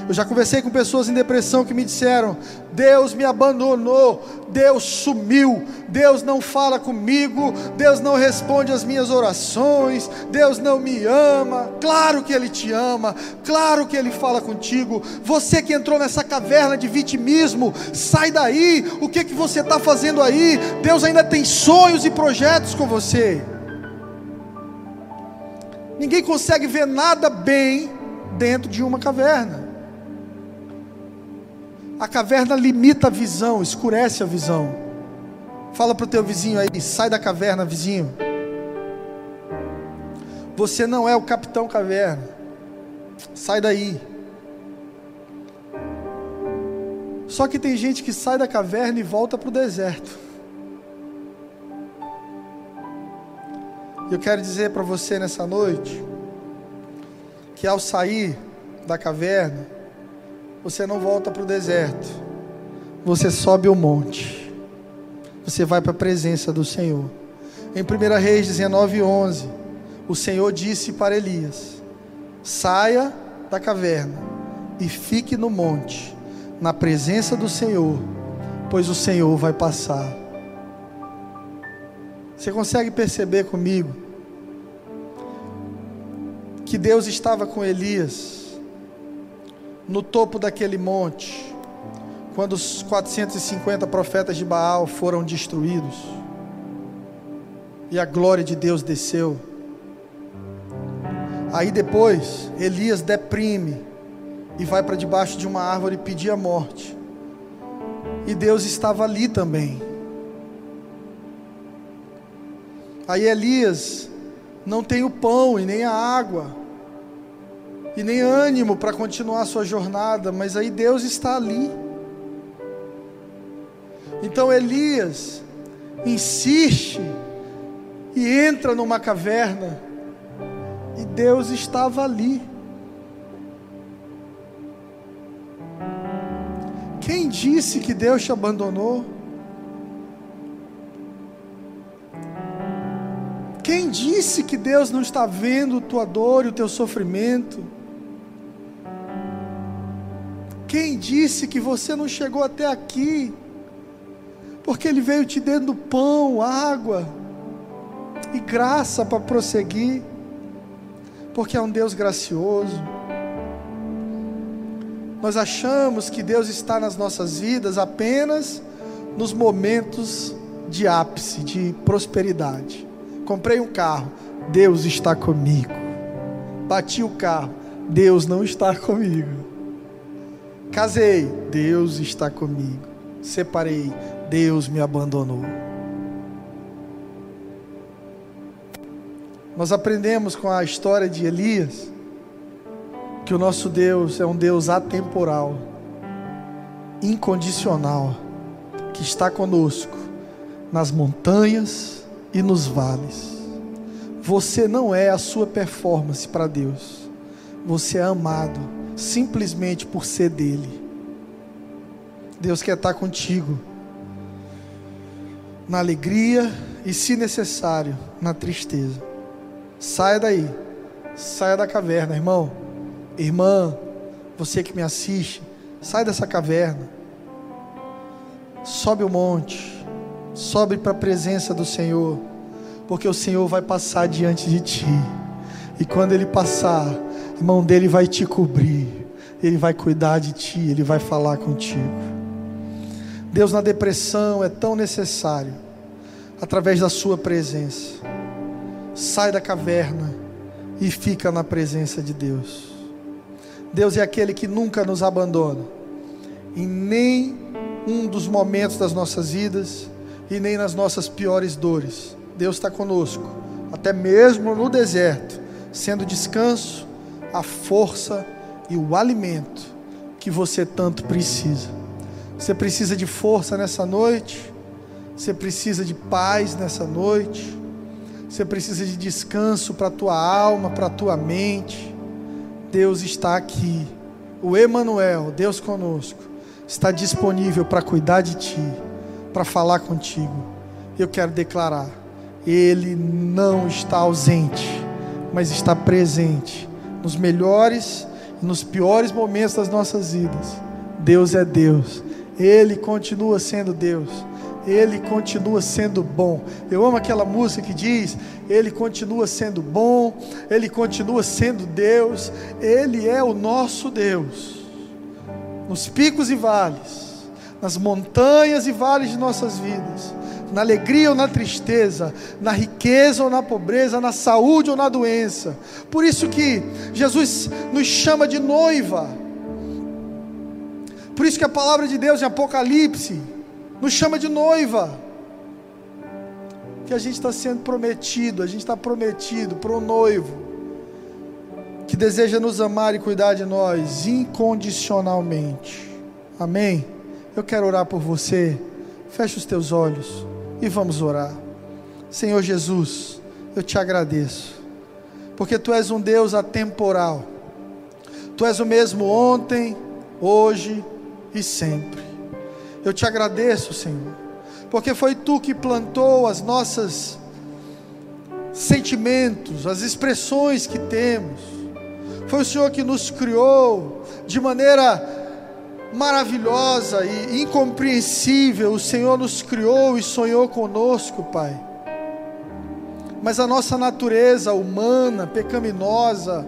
[SPEAKER 1] Eu já conversei com pessoas em depressão que me disseram: Deus me abandonou, Deus sumiu, Deus não fala comigo, Deus não responde às minhas orações, Deus não me ama. Claro que Ele te ama, claro que Ele fala contigo. Você que entrou nessa caverna de vitimismo, sai daí. O que que você está fazendo aí? Deus ainda tem sonhos e projetos com você. Ninguém consegue ver nada bem dentro de uma caverna. A caverna limita a visão, escurece a visão. Fala para o teu vizinho aí, sai da caverna, vizinho. Você não é o capitão caverna. Sai daí. Só que tem gente que sai da caverna e volta para o deserto. Eu quero dizer para você nessa noite que ao sair da caverna, você não volta para o deserto, você sobe o monte, você vai para a presença do Senhor. Em 1 Reis 19, 11, o Senhor disse para Elias: saia da caverna e fique no monte, na presença do Senhor, pois o Senhor vai passar. Você consegue perceber comigo que Deus estava com Elias? No topo daquele monte, quando os 450 profetas de Baal foram destruídos, e a glória de Deus desceu. Aí depois, Elias deprime e vai para debaixo de uma árvore pedir a morte. E Deus estava ali também. Aí Elias não tem o pão e nem a água e nem ânimo para continuar a sua jornada, mas aí Deus está ali. Então Elias insiste e entra numa caverna, e Deus estava ali. Quem disse que Deus te abandonou? Quem disse que Deus não está vendo tua dor e o teu sofrimento? Quem disse que você não chegou até aqui? Porque Ele veio te dando pão, água e graça para prosseguir, porque é um Deus gracioso. Nós achamos que Deus está nas nossas vidas apenas nos momentos de ápice, de prosperidade. Comprei um carro, Deus está comigo. Bati o carro, Deus não está comigo. Casei, Deus está comigo. Separei, Deus me abandonou. Nós aprendemos com a história de Elias que o nosso Deus é um Deus atemporal, incondicional, que está conosco nas montanhas e nos vales. Você não é a sua performance para Deus, você é amado simplesmente por ser dele. Deus quer estar contigo. Na alegria e, se necessário, na tristeza. Saia daí, saia da caverna, irmão, irmã, você que me assiste, sai dessa caverna, sobe o monte, sobe para a presença do Senhor, porque o Senhor vai passar diante de ti, e quando Ele passar, a mão dele vai te cobrir, ele vai cuidar de ti, ele vai falar contigo. Deus na depressão é tão necessário, através da Sua presença. Sai da caverna e fica na presença de Deus. Deus é aquele que nunca nos abandona, em nem um dos momentos das nossas vidas e nem nas nossas piores dores. Deus está conosco, até mesmo no deserto, sendo descanso a força e o alimento que você tanto precisa. Você precisa de força nessa noite, você precisa de paz nessa noite, você precisa de descanso para a tua alma, para a tua mente. Deus está aqui. O Emanuel, Deus conosco, está disponível para cuidar de ti, para falar contigo. Eu quero declarar: Ele não está ausente, mas está presente nos melhores e nos piores momentos das nossas vidas. Deus é Deus. Ele continua sendo Deus. Ele continua sendo bom. Eu amo aquela música que diz: Ele continua sendo bom, Ele continua sendo Deus, Ele é o nosso Deus. Nos picos e vales, nas montanhas e vales de nossas vidas, na alegria ou na tristeza, na riqueza ou na pobreza, na saúde ou na doença. Por isso que Jesus nos chama de noiva. Por isso que a palavra de Deus em Apocalipse nos chama de noiva. Que a gente está sendo prometido, a gente está prometido para um noivo que deseja nos amar e cuidar de nós incondicionalmente. Amém? Eu quero orar por você. Feche os teus olhos e vamos orar. Senhor Jesus, eu te agradeço, porque tu és um Deus atemporal. Tu és o mesmo ontem, hoje e sempre. Eu te agradeço, Senhor, porque foi tu que plantou as nossas sentimentos, as expressões que temos. Foi o Senhor que nos criou de maneira maravilhosa e incompreensível. O Senhor nos criou e sonhou conosco, Pai. Mas a nossa natureza humana, pecaminosa,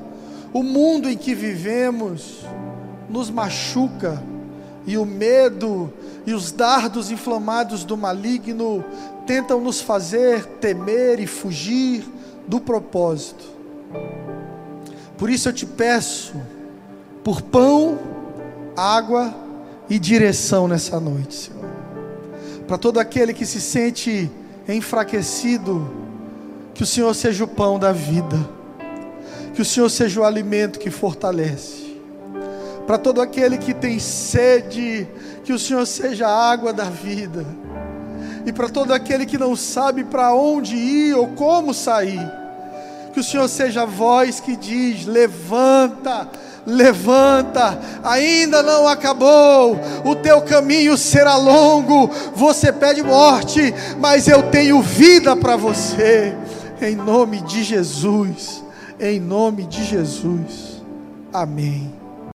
[SPEAKER 1] o mundo em que vivemos, nos machuca, e o medo e os dardos inflamados do maligno tentam nos fazer temer e fugir do propósito. Por isso eu te peço, por pão, água e direção nessa noite, Senhor. Para todo aquele que se sente enfraquecido, que o Senhor seja o pão da vida, que o Senhor seja o alimento que fortalece para todo aquele que tem sede, que o Senhor seja a água da vida. E para todo aquele que não sabe para onde ir ou como sair, que o Senhor seja a voz que diz: levanta, levanta, ainda não acabou, o teu caminho será longo. Você pede morte, mas eu tenho vida para você, em nome de Jesus, em nome de Jesus, amém.